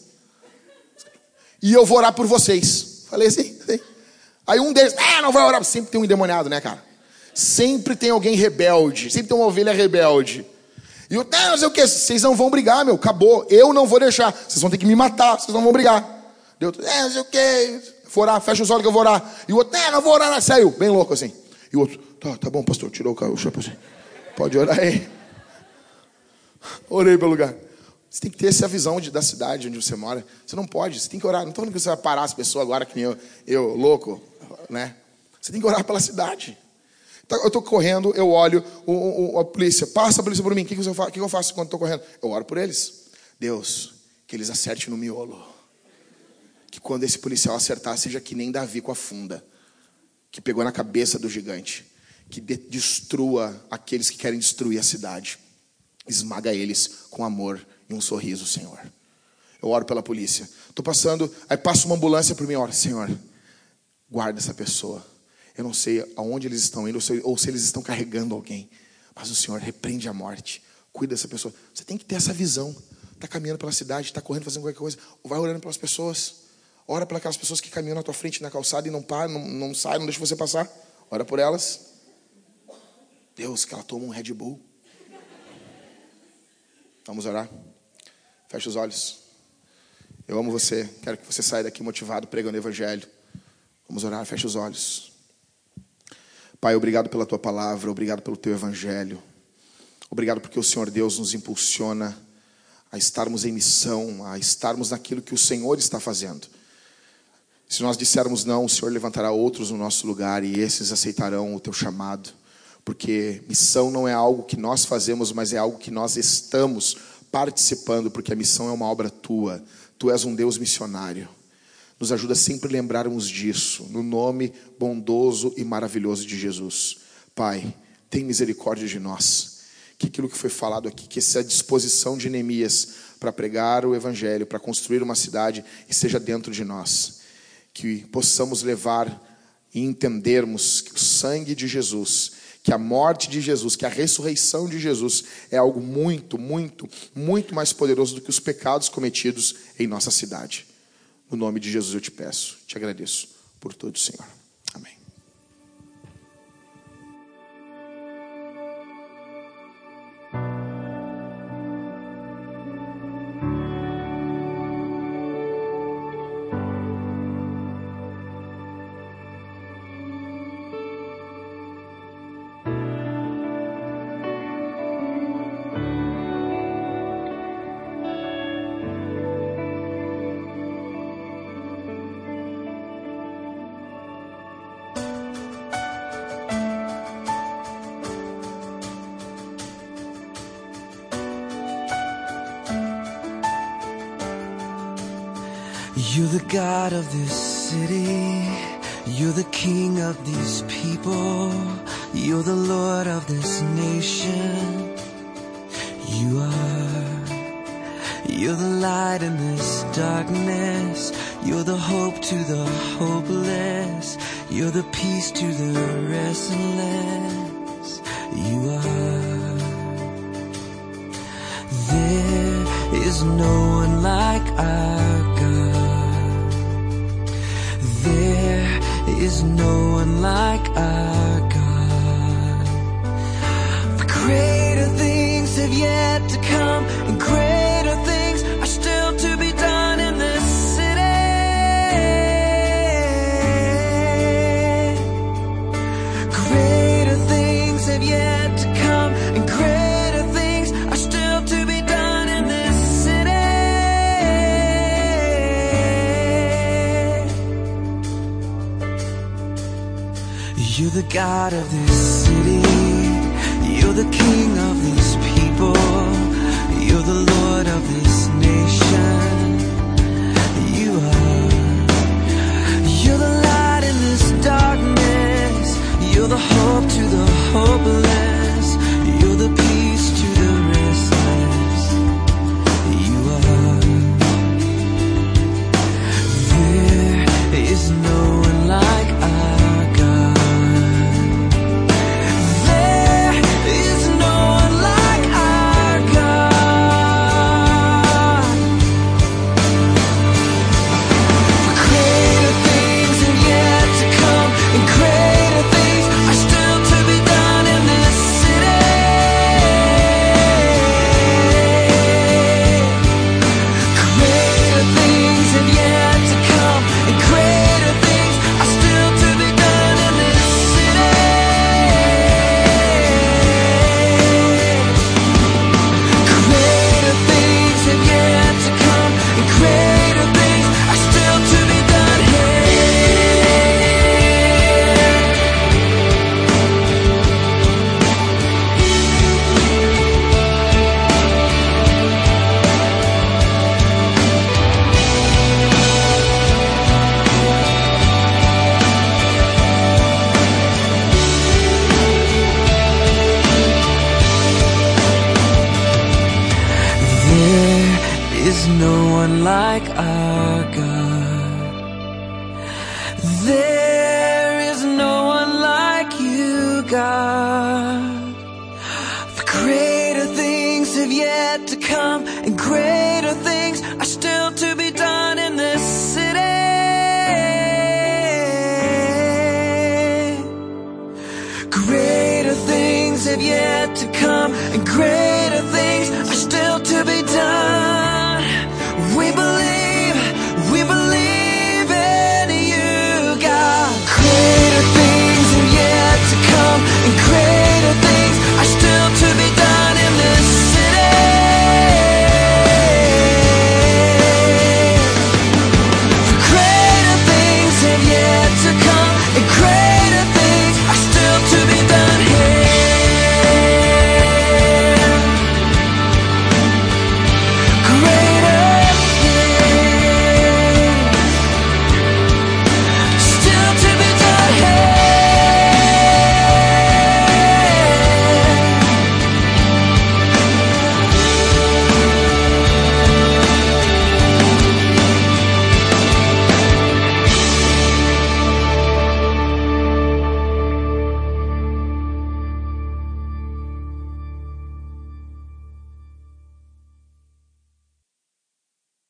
E eu vou orar por vocês. Falei assim, assim. Aí um deles, ah, não vai orar. Sempre tem um endemoniado, né, cara? Sempre tem alguém rebelde. Sempre tem uma ovelha rebelde. E eu, ah, não sei o que, vocês não vão brigar, meu. Acabou. Eu não vou deixar. Vocês vão ter que me matar. Vocês não vão brigar. Deu, é, não sei o que. Vou orar, fecha os olhos que eu vou orar. E o outro, é, não vou orar, não. saiu. Bem louco assim. E o outro, tá, tá bom, pastor, tirou o chapéu assim. Pode orar aí. Orei pelo lugar. Você tem que ter essa visão de, da cidade onde você mora. Você não pode, você tem que orar. Não estou falando que você vai parar as pessoas agora, que nem eu, eu louco, né? Você tem que orar pela cidade. Então, eu estou correndo, eu olho o, o, a polícia, passa a polícia por mim. O que, que, eu, faço, que eu faço quando estou correndo? Eu oro por eles. Deus, que eles acertem no miolo. Que quando esse policial acertar, seja que nem Davi com a funda, que pegou na cabeça do gigante, que de, destrua aqueles que querem destruir a cidade. Esmaga eles com amor e um sorriso, Senhor. Eu oro pela polícia. Estou passando, aí passa uma ambulância por mim, oro, Senhor, guarda essa pessoa. Eu não sei aonde eles estão indo, ou se, ou eles estão carregando alguém. Mas o Senhor repreende a morte. Cuida dessa pessoa. Você tem que ter essa visão. Está caminhando pela cidade, está correndo, fazendo qualquer coisa. Vai orando pelas pessoas. Ora pelas aquelas pessoas que caminham na tua frente na calçada e não param, não, não saem, não deixa você passar. Ora por elas. Deus, que ela toma um Red Bull. Vamos orar? Feche os olhos. Eu amo você. Quero que você saia daqui motivado pregando o Evangelho. Vamos orar, feche os olhos. Pai, obrigado pela tua palavra, obrigado pelo teu Evangelho. Obrigado porque o Senhor Deus nos impulsiona a estarmos em missão, a estarmos naquilo que o Senhor está fazendo. Se nós dissermos não, o Senhor levantará outros no nosso lugar e esses aceitarão o teu chamado, porque missão não é algo que nós fazemos, mas é algo que nós estamos participando, porque a missão é uma obra tua. Tu és um Deus missionário. Nos ajuda sempre a lembrarmos disso, no nome bondoso e maravilhoso de Jesus. Pai, tem misericórdia de nós. Que aquilo que foi falado aqui, que essa disposição de Neemias para pregar o Evangelho, para construir uma cidade, esteja dentro de nós que possamos levar e entendermos que o sangue de Jesus, que a morte de Jesus, que a ressurreição de Jesus é algo muito, muito, muito mais poderoso do que os pecados cometidos em nossa cidade. No nome de Jesus eu te peço, te agradeço por tudo, Senhor.